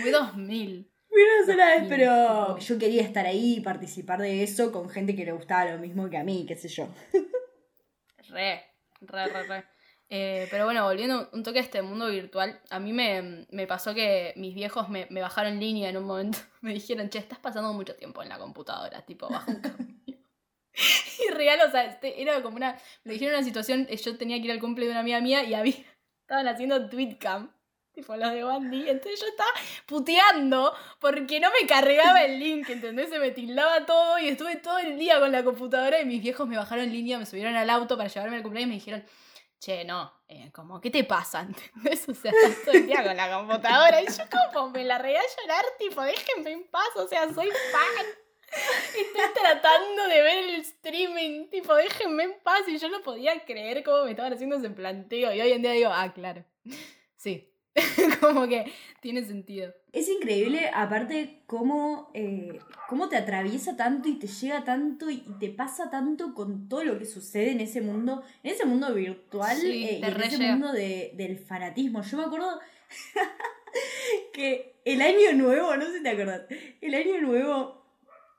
Fue 2000. Fui una vez, pero yo quería estar ahí y participar de eso con gente que le gustaba lo mismo que a mí, qué sé yo. Re, re, re, re. Eh, pero bueno, volviendo un toque a este mundo virtual, a mí me, me pasó que mis viejos me, me bajaron línea en un momento. Me dijeron, che, estás pasando mucho tiempo en la computadora, tipo, baja un cambio. Y real, o sea, este, era como una. Me dijeron una situación, eh, yo tenía que ir al cumple de una amiga mía y había, estaban haciendo tweetcam. Tipo los de Bandy. Entonces yo estaba puteando porque no me cargaba el link, ¿entendés? Se me tildaba todo y estuve todo el día con la computadora y mis viejos me bajaron línea, me subieron al auto para llevarme al cumpleaños y me dijeron, che, no, eh, como, ¿qué te pasa? ¿Entendés? O sea, todo el día con la computadora y yo como me la reí a llorar, tipo, déjenme en paz, o sea, soy fan. Estoy tratando de ver el streaming, tipo, déjenme en paz. Y yo no podía creer cómo me estaban haciendo ese planteo. Y hoy en día digo, ah, claro. Sí. como que tiene sentido. Es increíble, aparte, cómo, eh, cómo te atraviesa tanto y te llega tanto y te pasa tanto con todo lo que sucede en ese mundo, en ese mundo virtual Sí, eh, y en ese mundo de- del fanatismo. Yo me acuerdo que el año nuevo, no sé si te acordás, el año nuevo,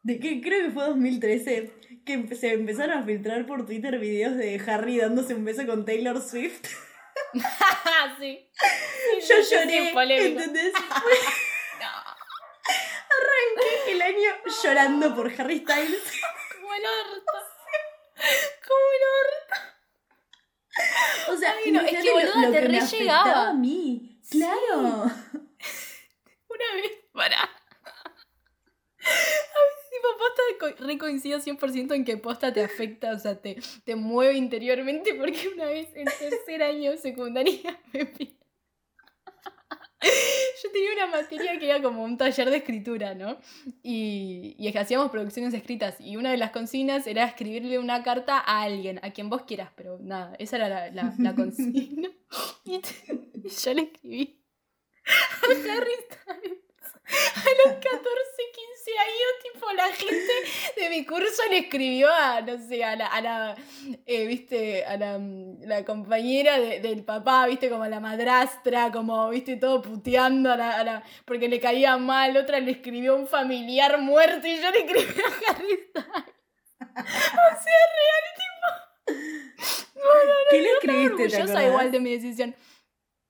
de que creo que fue 2013, que se empezaron a filtrar por Twitter videos de Harry dándose un beso con Taylor Swift. Sí. Sí, Yo lloré. ¿entendés? Arranqué el año llorando por Harry Styles. Como el orto. Como el orto. O sea, Ay, no, es que, imagínate lo- lo, te que me re afectaba llegaba. a mí. Claro. Una vez, para. A veces, tipo, posta, co- re coincido 100% en que posta te afecta, o sea, te, te mueve interiormente, porque una vez en tercer año de secundaria me Yo tenía una materia que era como un taller de escritura, ¿no? Y, y hacíamos producciones escritas y una de las consignas era escribirle una carta a alguien, a quien vos quieras, pero nada, esa era la, la, la consigna. Y, te- y yo le escribí a Harry Styles. A los 14, 15 años, tipo, la gente de mi curso le escribió a, no sé, a la, a la eh, viste, a la, mm, la compañera de- del papá, viste, como a la madrastra, como, viste, todo puteando a la, a la- porque le caía mal, otra le escribió a un familiar muerto y yo le escribí a Harry Styles. O sea, real, tipo... No, no, no, ¿Qué le yo escribiste, te orgullosa acordás? igual de mi decisión.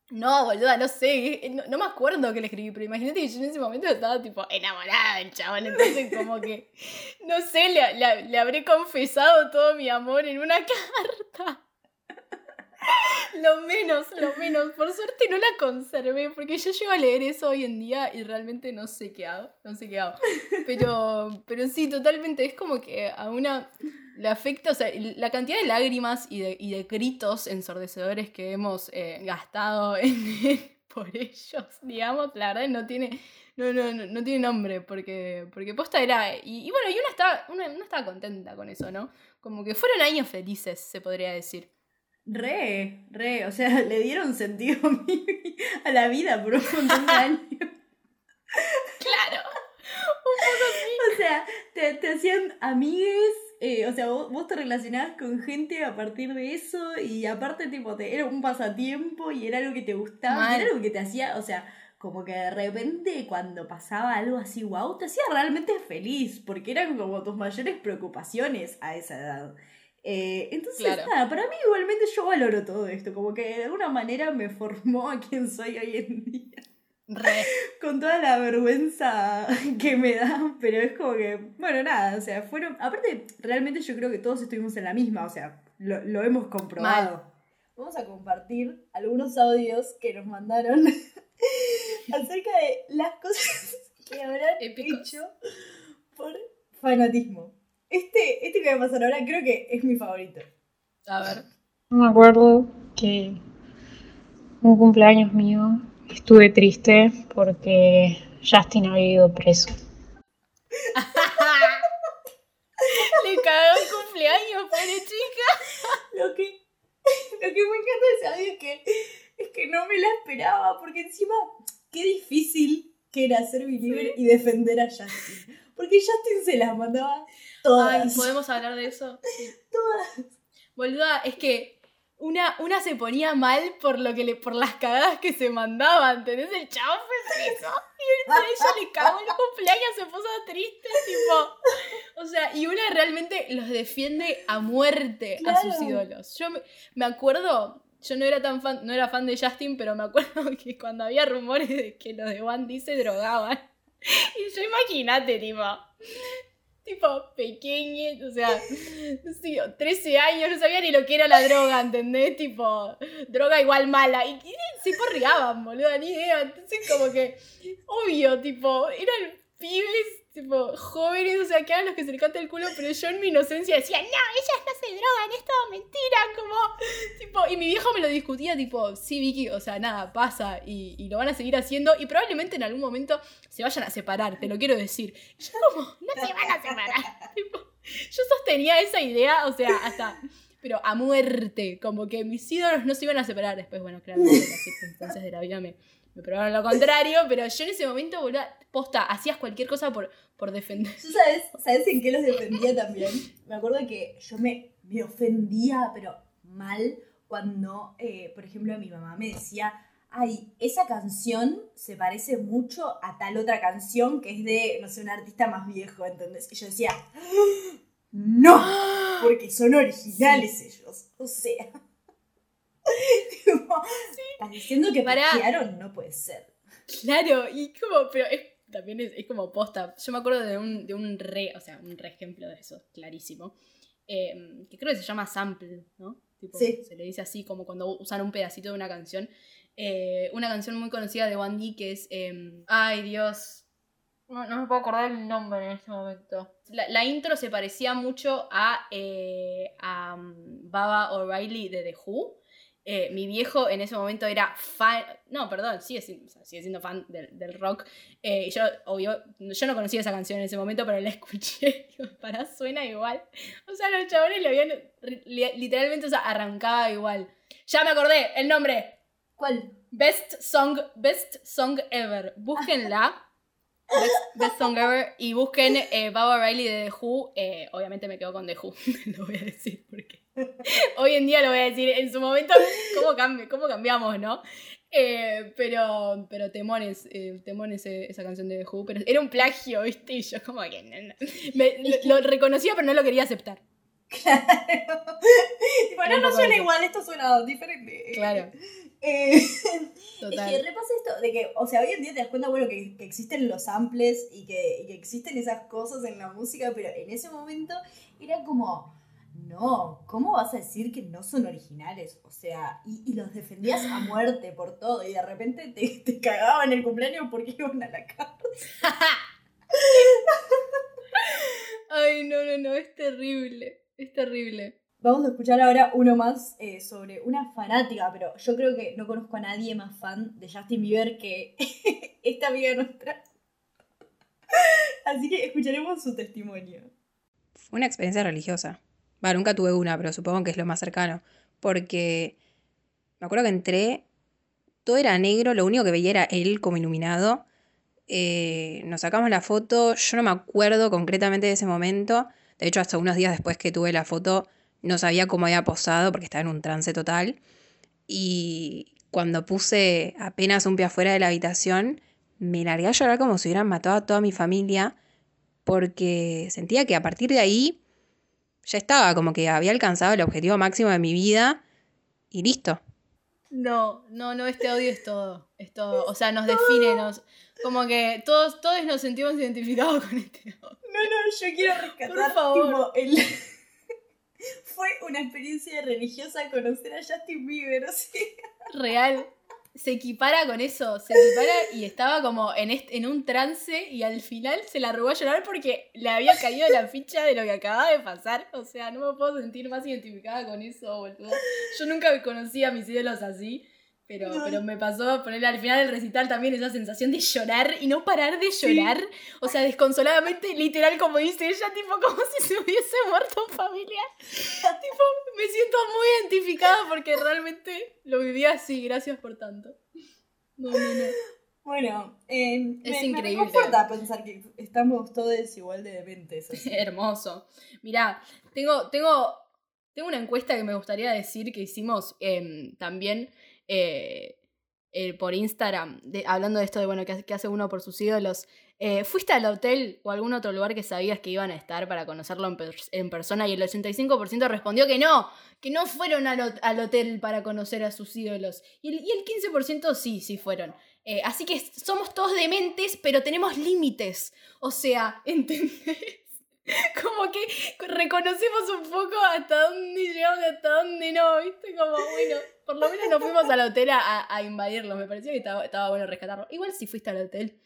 No, boluda, no sé, eh, no, no me acuerdo que le escribí, pero imagínate que yo en ese momento estaba tipo enamorada del chabón, entonces como que, no sé, le, le- le habré confesado todo mi amor en una carta. Lo menos, lo menos. Por suerte no la conservé, porque yo llego a leer eso hoy en día y realmente no sé qué hago, no sé qué hago. Pero, pero sí, totalmente, es como que a una le afecta, o sea, la cantidad de lágrimas y de, y de gritos ensordecedores que hemos eh, gastado en, por ellos, digamos, la verdad no tiene, no, no, no, no tiene nombre, porque, porque posta era, y, y bueno, y una estaba, una, una estaba contenta con eso, ¿no? Como que fueron años felices, se podría decir. Re, re. O sea, le dieron sentido a, la vida por un montón de años. Claro. O sea, te, te hacían amigues. eh, o sea, vos, vos te relacionabas con gente a partir de eso. Y aparte, tipo, te, era un pasatiempo y era algo que te gustaba. y era algo que te hacía. O sea, como que de repente cuando pasaba algo así, wow, te hacía realmente feliz. Porque eran como tus mayores preocupaciones a esa edad. Eh, entonces, Claro. nada, para mí igualmente yo valoro todo esto. Como que de alguna manera me formó a quien soy hoy en día Re. con toda la vergüenza que me da, pero es como que, bueno, nada, o sea, fueron, aparte, realmente yo creo que todos estuvimos en la misma, o sea, lo, lo hemos comprobado. Vamos a compartir algunos audios que nos mandaron acerca de las cosas que habrán Épicos. hecho por fanatismo. Este, este que va a pasar ahora creo que es mi favorito. A ver. Me acuerdo que un cumpleaños mío estuve triste porque Justin había ido preso. Le cagó el cumpleaños, pobre chica. Lo que, lo que me encanta de ese audio es que, es que no me la esperaba, porque encima, qué difícil que era ser believer y defender a Justin. Porque Justin se las mandaba todas. Ay, ¿podemos hablar de eso? Sí. Todas. Boluda, es que una, una se ponía mal por lo que le, por las cagadas que se mandaban, ¿entendés? El chavo fue y a ella le cagó el cumpleaños, se puso triste, tipo. O sea, y una realmente los defiende a muerte a sus ídolos. Yo me, me acuerdo, yo no era tan fan, no era fan de Justin, pero me acuerdo que cuando había rumores de que los de One D se drogaban. Y yo imagínate, tipo. Tipo pequeña, o sea, no sé, 13 años, no sabía ni lo que era la droga, ¿entendés? Tipo, droga igual mala. Y, y se porriaban, boludo, ni idea. Entonces, como que, obvio, tipo, eran pibes, tipo, jóvenes, o sea, que eran los que se le canta el culo, pero yo en mi inocencia decía, no, ellas no se drogan, es todo mentira, como, tipo, y mi viejo me lo discutía, tipo, sí, Vicky, o sea, nada, pasa, y, y lo van a seguir haciendo, y probablemente en algún momento se vayan a separar, te lo quiero decir. Y yo como, no se van a separar, tipo, yo sostenía esa idea, o sea, hasta, pero a muerte, como que mis ídolos no se iban a separar, después, bueno, claramente las circunstancias de la vida me, me probaron lo contrario, pero yo en ese momento, boludo, posta, hacías cualquier cosa por, por defender. ¿Tú sabes, sabes en qué los defendía también? Me acuerdo que yo me, me ofendía, pero mal, cuando, eh, por ejemplo, mi mamá me decía, ay, esa canción se parece mucho a tal otra canción que es de, no sé, un artista más viejo, ¿entendés? Y yo decía, no, porque son originales ellos, o sea. Tipo, Estás diciendo que plagiaron, no puede ser. Claro, y como, pero es, también es, es como posta. Yo me acuerdo de un, de un re, o sea, un re ejemplo de eso, clarísimo. eh, que creo que se llama sample, ¿no? Tipo, Sí. Se le dice así como cuando usan un pedacito de una canción. Eh, una canción muy conocida de D que es. eh, ay, Dios. No, no me puedo acordar el nombre en este momento. La, la intro se parecía mucho a, eh, a um, Baba O'Reilly de The Who. Eh, mi viejo en ese momento era fan. No, perdón, sigue siendo, o sea, sigue siendo fan del, del rock. Eh, yo, obvio, yo no conocía esa canción en ese momento, pero la escuché. Digo, pará, suena igual. O sea, los chabones le habían. li- Literalmente, o sea, arrancaba igual. Ya me acordé, el nombre. ¿Cuál? Best Song, Best Song Ever. Búsquenla. Best, Best Song Ever. Y busquen eh, Baba Riley de The Who. Eh, obviamente me quedo con The Who. lo voy a decir porque. Hoy en día lo voy a decir. En su momento, ¿cómo, cambi- cómo cambiamos, no? Eh, pero, pero temones, eh, temones eh, esa canción de The Who. Pero era un plagio, ¿viste? Y yo, como que. no, no. Me- lo, lo reconocía, pero no lo quería aceptar. tipo, Un no, suena igual, esto suena diferente. Claro, Eh, total. Es que repasa esto de que, o sea, hoy en día te das cuenta, bueno, que, que existen los samples y que, y que existen esas cosas en la música, pero en ese momento era como, no, ¿cómo vas a decir que no son originales? O sea, y, y los defendías a muerte por todo, y de repente te, te cagaban el cumpleaños porque iban a la cárcel. Ay, no, no, no, es terrible. Es terrible. Vamos a escuchar ahora uno más eh, sobre una fanática, pero yo creo que no conozco a nadie más fan de Justin Bieber que esta amiga nuestra. Así que escucharemos su testimonio. Fue una experiencia religiosa. Nunca tuve una, pero supongo que es lo más cercano. Porque me acuerdo que entré, todo era negro, lo único que veía era él como iluminado. Eh, nos sacamos la foto, yo no me acuerdo concretamente de ese momento. De hecho, hasta unos días después que tuve la foto, no sabía cómo había posado porque estaba en un trance total. Y cuando puse apenas un pie afuera de la habitación, me largué a llorar como si hubieran matado a toda mi familia porque sentía que a partir de ahí ya estaba, como que había alcanzado el objetivo máximo de mi vida y listo. No, no, no, este audio es todo. Es todo. O sea, nos define, nos. Como que todos, todos nos sentimos identificados con este audio. No, no, yo quiero rescatar Por favor. tipo, el... Fue una experiencia religiosa conocer a Justin Bieber, o sea. Real. Se equipara con eso, se equipara y estaba como en, est- en un trance y al final se la robó a llorar porque le había caído la ficha de lo que acababa de pasar. O sea, no me puedo sentir más identificada con eso, boludo. Yo nunca conocí a mis ídolos así, pero, pero me pasó ponerle al final del recital también esa sensación de llorar y no parar de llorar. O sea, desconsoladamente, literal, como dice ella, tipo como si se hubiese muerto un familiar. tipo, me siento muy identificada porque realmente lo viví así. Gracias por tanto. No, no, no. Bueno, eh, Es me, increíble. Me reconforta pensar que estamos todos igual de dementes. Hermoso. Mirá, tengo, tengo, tengo una encuesta que me gustaría decir que hicimos em, también eh, eh, por Instagram, de- hablando de esto de, bueno, que, hace- uno por sus ídolos. Eh, ¿Fuiste al hotel o algún otro lugar que sabías que iban a estar para conocerlo en, pers- en persona? Y el 85% respondió que no, que no fueron al, hot- al hotel para conocer a sus ídolos. Y el, y el 15% sí, sí fueron. Así que somos todos dementes, pero tenemos límites. O sea, ¿entendés? como que reconocemos un poco hasta dónde llegamos y hasta dónde no, ¿viste? Como, bueno, por lo menos nos fuimos al hotel a, a invadirlo. Me pareció que estaba, estaba bueno rescatarlo. Igual si fuiste al hotel,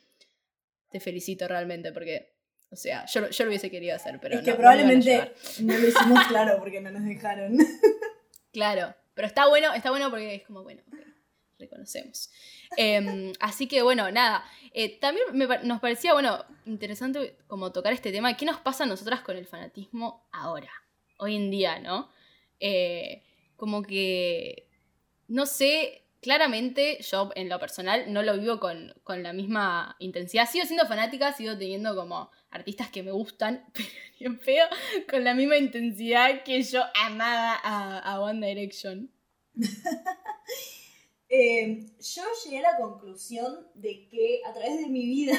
te felicito realmente porque, o sea, yo, yo lo hubiese querido hacer, pero es que no, no probablemente llevar. no, lo hicimos claro porque no nos dejaron. Claro, pero está bueno, está bueno porque es como, bueno, ok, reconocemos. Em, así que bueno, nada. Eh, también me nos parecía, bueno, interesante como tocar este tema. ¿Qué nos pasa a nosotras con el fanatismo ahora? Hoy en día, ¿no? Eh, como que, no sé, claramente yo en lo personal no lo vivo con, con la misma intensidad. Sigo siendo fanática, sigo teniendo como artistas que me gustan, pero ni en pedo con la misma intensidad que yo amaba a, a One Direction. Eh, yo llegué a la conclusión de que a través de mi vida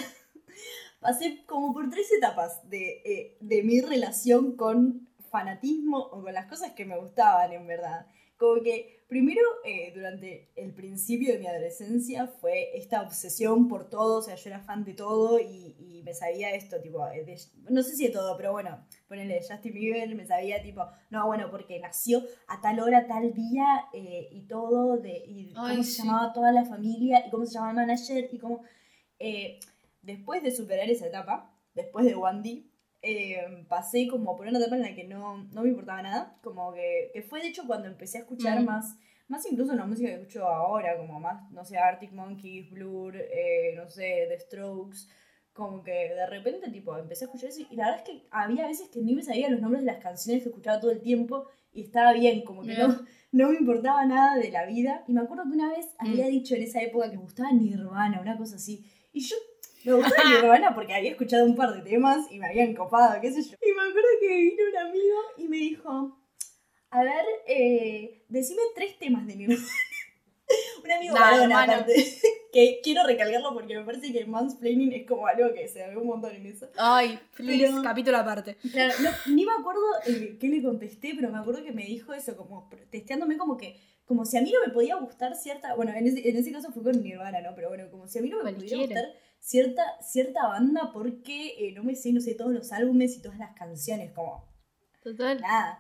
pasé como por tres etapas de, eh, de mi relación con fanatismo o con las cosas que me gustaban en verdad. Como que primero, eh, durante el principio de mi adolescencia, fue esta obsesión por todo, o sea, yo era fan de todo y, y me sabía esto, tipo, eh, de- no sé si de todo, pero bueno, ponele Justin Bieber, me sabía tipo, no, bueno, porque nació a tal hora, tal día eh, y todo, de, y Ay, cómo se sí. llamaba toda la familia y cómo se llamaba el manager y cómo... eh, después de superar esa etapa, después de Wandy, eh, pasé como por una etapa en la que no, no me importaba nada, como que, que fue de hecho cuando empecé a escuchar Mm. más, más incluso la música que escucho ahora, como más, no sé, Arctic Monkeys, Blur, eh, no sé, The Strokes, como que de repente tipo empecé a escuchar eso y la verdad es que había veces que ni me sabía los nombres de las canciones que escuchaba todo el tiempo y estaba bien, como que no, no me importaba nada de la vida. Y me acuerdo que una vez Mm. había dicho en esa época que me gustaba Nirvana, una cosa así. Y yo me gustaba Nirvana porque había escuchado un par de temas y me habían copado, qué sé yo. Y me acuerdo que vino un amigo y me dijo, a ver, eh, decime tres temas de Nirvana. un amigo Nah, varón, aparte. que quiero recalcarlo porque me parece que mansplaining es como algo que se ve un montón en eso. Ay, please, Pero- capítulo aparte. Claro, no, ni me acuerdo eh, qué le contesté, pero me acuerdo que me dijo eso, como testeándome como que, como si a mí no me podía gustar cierta, bueno, en ese, en ese caso fue con Nirvana, ¿no? Pero bueno, como si a mí no me podía gustar cierta, cierta banda porque eh, no me sé, no sé, todos los álbumes y todas las canciones, como Total. nada.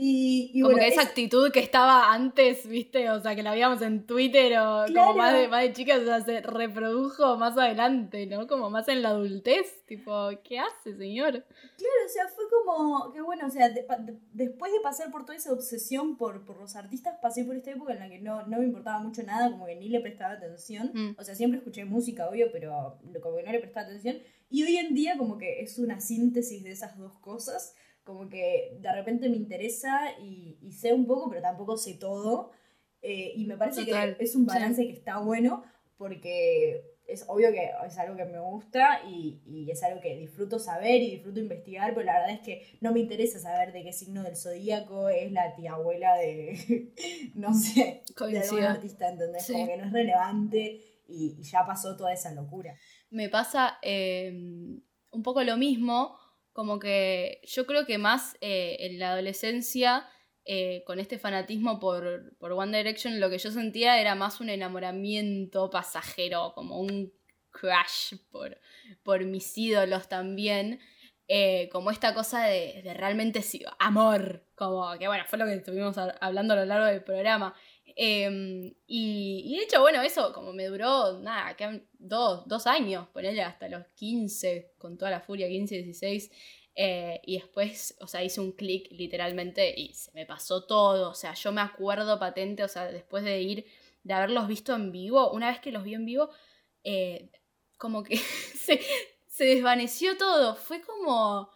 Y, y como bueno, que esa es- actitud que estaba antes, viste, o sea, que la veíamos en Twitter o Claro. como más de, más de chicas, o sea, se reprodujo más adelante, ¿no? Como más en la adultez, tipo, ¿qué hace, señor? Claro, o sea, fue como que bueno, o sea, de- de- después de pasar por toda esa obsesión por, por los artistas, pasé por esta época en la que no, no me importaba mucho nada, como que ni le prestaba atención. Mm. O sea, siempre escuché música, obvio, pero como que no le prestaba atención. Y hoy en día como que es una síntesis de esas dos cosas, como que de repente me interesa y, y sé un poco, pero tampoco sé todo. Eh, y me parece Total, que es un balance que está bueno porque es obvio que es algo que me gusta y, y es algo que disfruto saber y disfruto investigar, pero la verdad es que no me interesa saber de qué signo del zodíaco es la tía abuela de, no sé, de algún artista, ¿entendés? Sí. Como que no es relevante y, y ya pasó toda esa locura. me pasa eh, un poco lo mismo, como que yo creo que más eh, en la adolescencia, eh, con este fanatismo por, por One Direction, lo que yo sentía era más un enamoramiento pasajero, como un crush por, por mis ídolos también. eh, como esta cosa de, de realmente sí, amor, como que bueno, fue lo que estuvimos hablando a lo largo del programa. Eh, y, de hecho, bueno, eso como me duró, nada, dos, dos años, ponerle hasta los 15, con toda la furia, 15, 16. eh, y después, o sea, hice un clic literalmente y se me pasó todo. O sea, yo me acuerdo patente, o sea, después de ir, de haberlos visto en vivo, una vez que los vi en vivo, eh, como que se desvaneció todo. Fue como.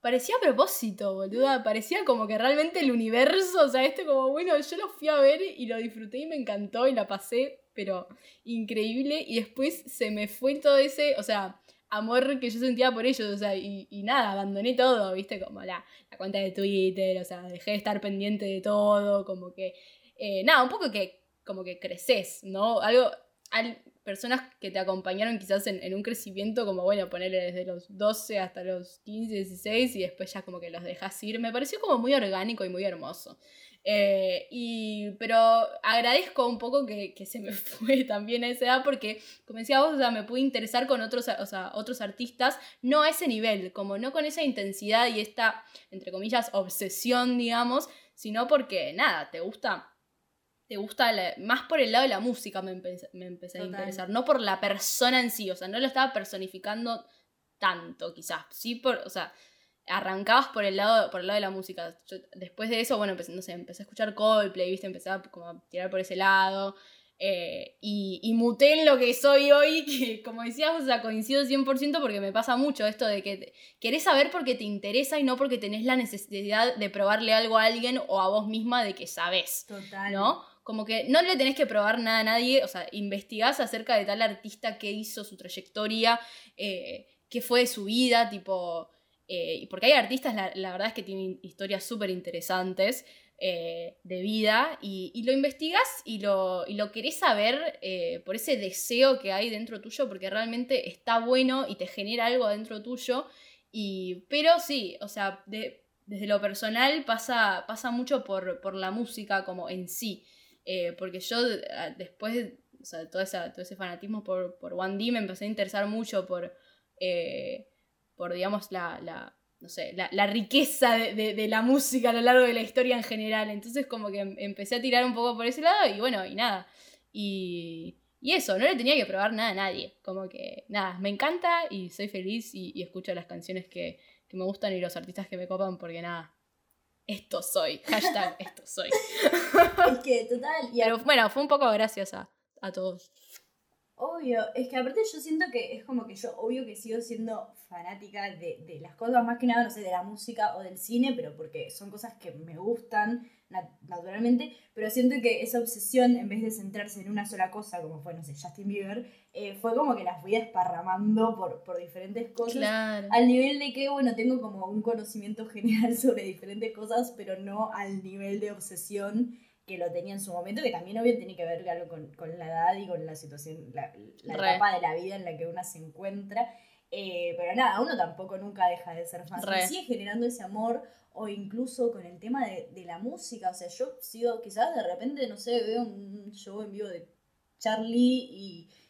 Parecía a propósito, boluda. Parecía como que realmente el universo, o sea, este como, bueno, yo lo fui a ver y lo disfruté y me encantó y la pasé, pero increíble. Y después se me fue todo ese, o sea, amor que yo sentía por ellos, o sea, y, y nada, abandoné todo, viste, como la, la cuenta de Twitter, o sea, dejé de estar pendiente de todo, como que, eh, nada, un poco que, como que creces, ¿no? Algo, al- personas que te acompañaron quizás en, en un crecimiento como, bueno, ponerle desde los 12 hasta los 15, 16 y después ya como que los dejas ir. Me pareció como muy orgánico y muy hermoso. Eh, y, pero agradezco un poco que, que, se me fue también a esa edad porque, como decía vos, o sea, me pude interesar con otros, o sea, otros artistas, no a ese nivel, como no con esa intensidad y esta, entre comillas, obsesión, digamos, sino porque, nada, te gusta te gusta más por el lado de la música me, me empecé a interesar, no por la persona en sí, o sea, no lo estaba personificando tanto, quizás, sí por, o sea, arrancabas por el lado, por el lado de la música. después de eso, bueno, empecé, no sé, empecé a escuchar Coldplay, ¿viste? Empecé a como tirar por ese lado. Eh, y, y, muté en lo que soy hoy, que como decías, o sea, coincido 100% porque me pasa mucho esto de que querés saber porque te interesa y no porque tenés la necesidad de probarle algo a alguien o a vos misma de que sabes. Total. ¿No? Como que no le tenés que probar nada a nadie, o sea, investigás acerca de tal artista, qué hizo, su trayectoria, eh, qué fue de su vida, tipo eh, porque hay artistas, la, verdad es que tienen historias súper interesantes eh, de vida y, lo investigas y lo, y lo querés saber eh, por ese deseo que hay dentro tuyo, porque realmente está bueno y te genera algo dentro tuyo. Y, pero sí, o sea, desde lo personal pasa, pasa mucho por, la música como en sí. Porque yo después, o sea, todo, todo ese fanatismo por, por One D me empecé a interesar mucho por por, digamos, la, la no sé, la, riqueza de, la música a lo largo de la historia en general. Entonces como que em, empecé a tirar un poco por ese lado y bueno, y nada. Y, eso, no le tenía que probar nada a nadie. Como que, nada, me encanta y soy feliz y, escucho las canciones que, me gustan y los artistas que me copan porque nada, esto soy. Hashtag esto soy. es que total. Pero bueno, fue un poco gracias a, a todos. Obvio, es que aparte yo siento que es como que yo, obvio que sigo siendo fanática de, las cosas, más que nada, no sé, de la música o del cine, pero porque son cosas que me gustan naturalmente, pero siento que esa obsesión, en vez de centrarse en una sola cosa, como fue, no sé, Justin Bieber, eh, fue como que las fui desparramando por, por diferentes cosas, al nivel de que, bueno, tengo como un conocimiento general sobre diferentes cosas, pero no al nivel de obsesión que lo tenía en su momento, que también obviamente tiene que ver algo con, la edad y con la situación, la, etapa de la vida en la que uno se encuentra. Eh, pero nada, uno tampoco nunca deja de ser fan. Sigue generando ese amor o incluso con el tema de, la música. O sea, yo sigo, quizás de repente, no sé, veo un show en vivo de Charlie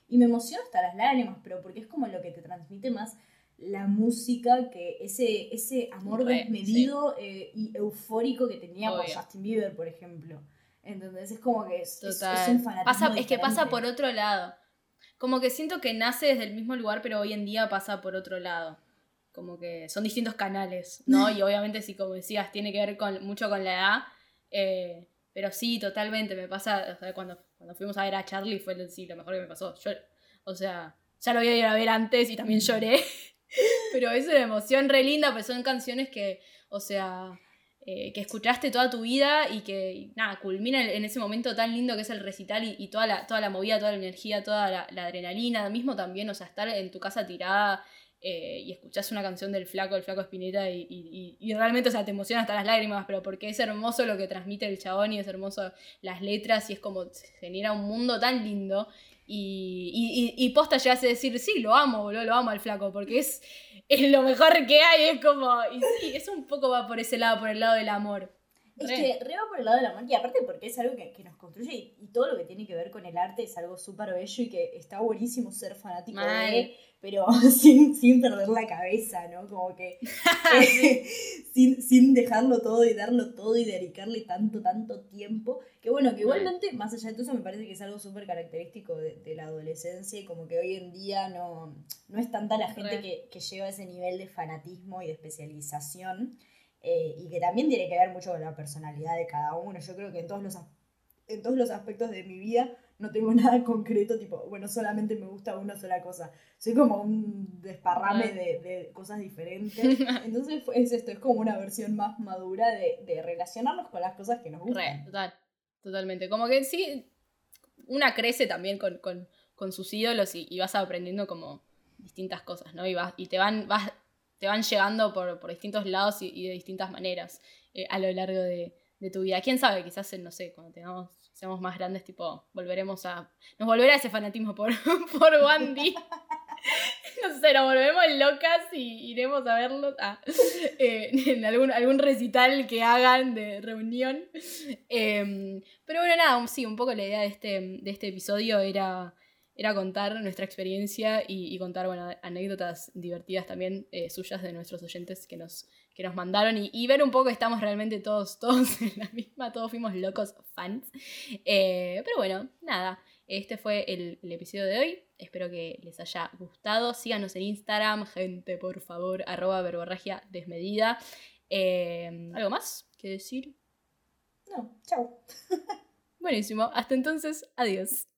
y, me emociona hasta las lágrimas, pero porque es como lo que te transmite más la música que ese, ese amor desmedido eh, y eufórico que tenía por Justin Bieber, por ejemplo. Entonces es como que es, es, un fanatismo. es que pasa por otro lado. Como que siento que nace desde el mismo lugar, pero hoy en día pasa por otro lado. Como que son distintos canales, ¿no? y obviamente, sí, como decías, tiene que ver con, mucho con la edad. Eh, pero sí, totalmente, me pasa, cuando, cuando fuimos a ver a Charlie fue lo, sí, lo mejor que me pasó. Yo, o sea, ya lo había ido a ver antes y también mm. lloré. pero es una emoción re linda, pues son canciones que, o sea, eh, que escuchaste toda tu vida y que, nada, culmina en ese momento tan lindo que es el recital y, toda, la, toda la movida, toda la energía, toda la, adrenalina, mismo también, o sea, estar en tu casa tirada eh, y escuchás una canción del flaco, el flaco Espineta y, y, realmente, o sea, te emociona hasta las lágrimas, pero porque es hermoso lo que transmite el chabón y es hermoso las letras y es como genera un mundo tan lindo y, y, posta llegas a decir, sí, lo amo, boludo, lo amo al flaco, porque es, es lo mejor que hay, es como, y sí, es un poco va por ese lado, por el lado del amor. Es que re va por el lado del amor, y aparte porque es algo que, nos construye, y, todo lo que tiene que ver con el arte es algo súper bello y que está buenísimo ser fanático de pero sin, sin perder la cabeza, ¿no? Como que eh, sin, sin dejarlo todo y darlo todo y dedicarle tanto, tanto tiempo. Que bueno, que igualmente, más allá de todo eso, me parece que es algo súper característico de, la adolescencia y como que hoy en día no, no es tanta la gente que, que lleva ese nivel de fanatismo y de especialización. Eh, y que también tiene que ver mucho con la personalidad de cada uno. Yo creo que en todos los, en todos los aspectos de mi vida no tengo nada concreto, tipo, bueno, solamente me gusta una sola cosa. Soy como un desparrame de, cosas diferentes. Entonces es esto, es como una versión más madura de, relacionarnos con las cosas que nos gustan. total, totalmente. Como que sí, una crece también con, sus ídolos y, vas aprendiendo como distintas cosas, ¿no? Y, vas, y te van, vas, te van llegando por, distintos lados y, de distintas maneras eh, a lo largo de, de tu vida. ¿Quién sabe? Quizás, no sé, cuando tengamos seamos más grandes, tipo, volveremos a. Nos volverá ese fanatismo por, por Wandy. No sé, nos volvemos locas y iremos a verlos ah, eh, en algún, algún recital que hagan de reunión. Em, pero bueno, nada, sí, un poco la idea de este, de este episodio era, era contar nuestra experiencia y, y contar bueno, anécdotas divertidas también eh, suyas de nuestros oyentes que nos, que nos mandaron y, y, ver un poco que estamos realmente todos, todos en la misma, todos fuimos locos fans. Eh, pero bueno, nada. Este fue el, el, episodio de hoy. Espero que les haya gustado. Síganos en Instagram, gente, por favor, arroba verborragia desmedida. Eh, ¿Algo más que decir? No, chao. Buenísimo. Hasta entonces, adiós.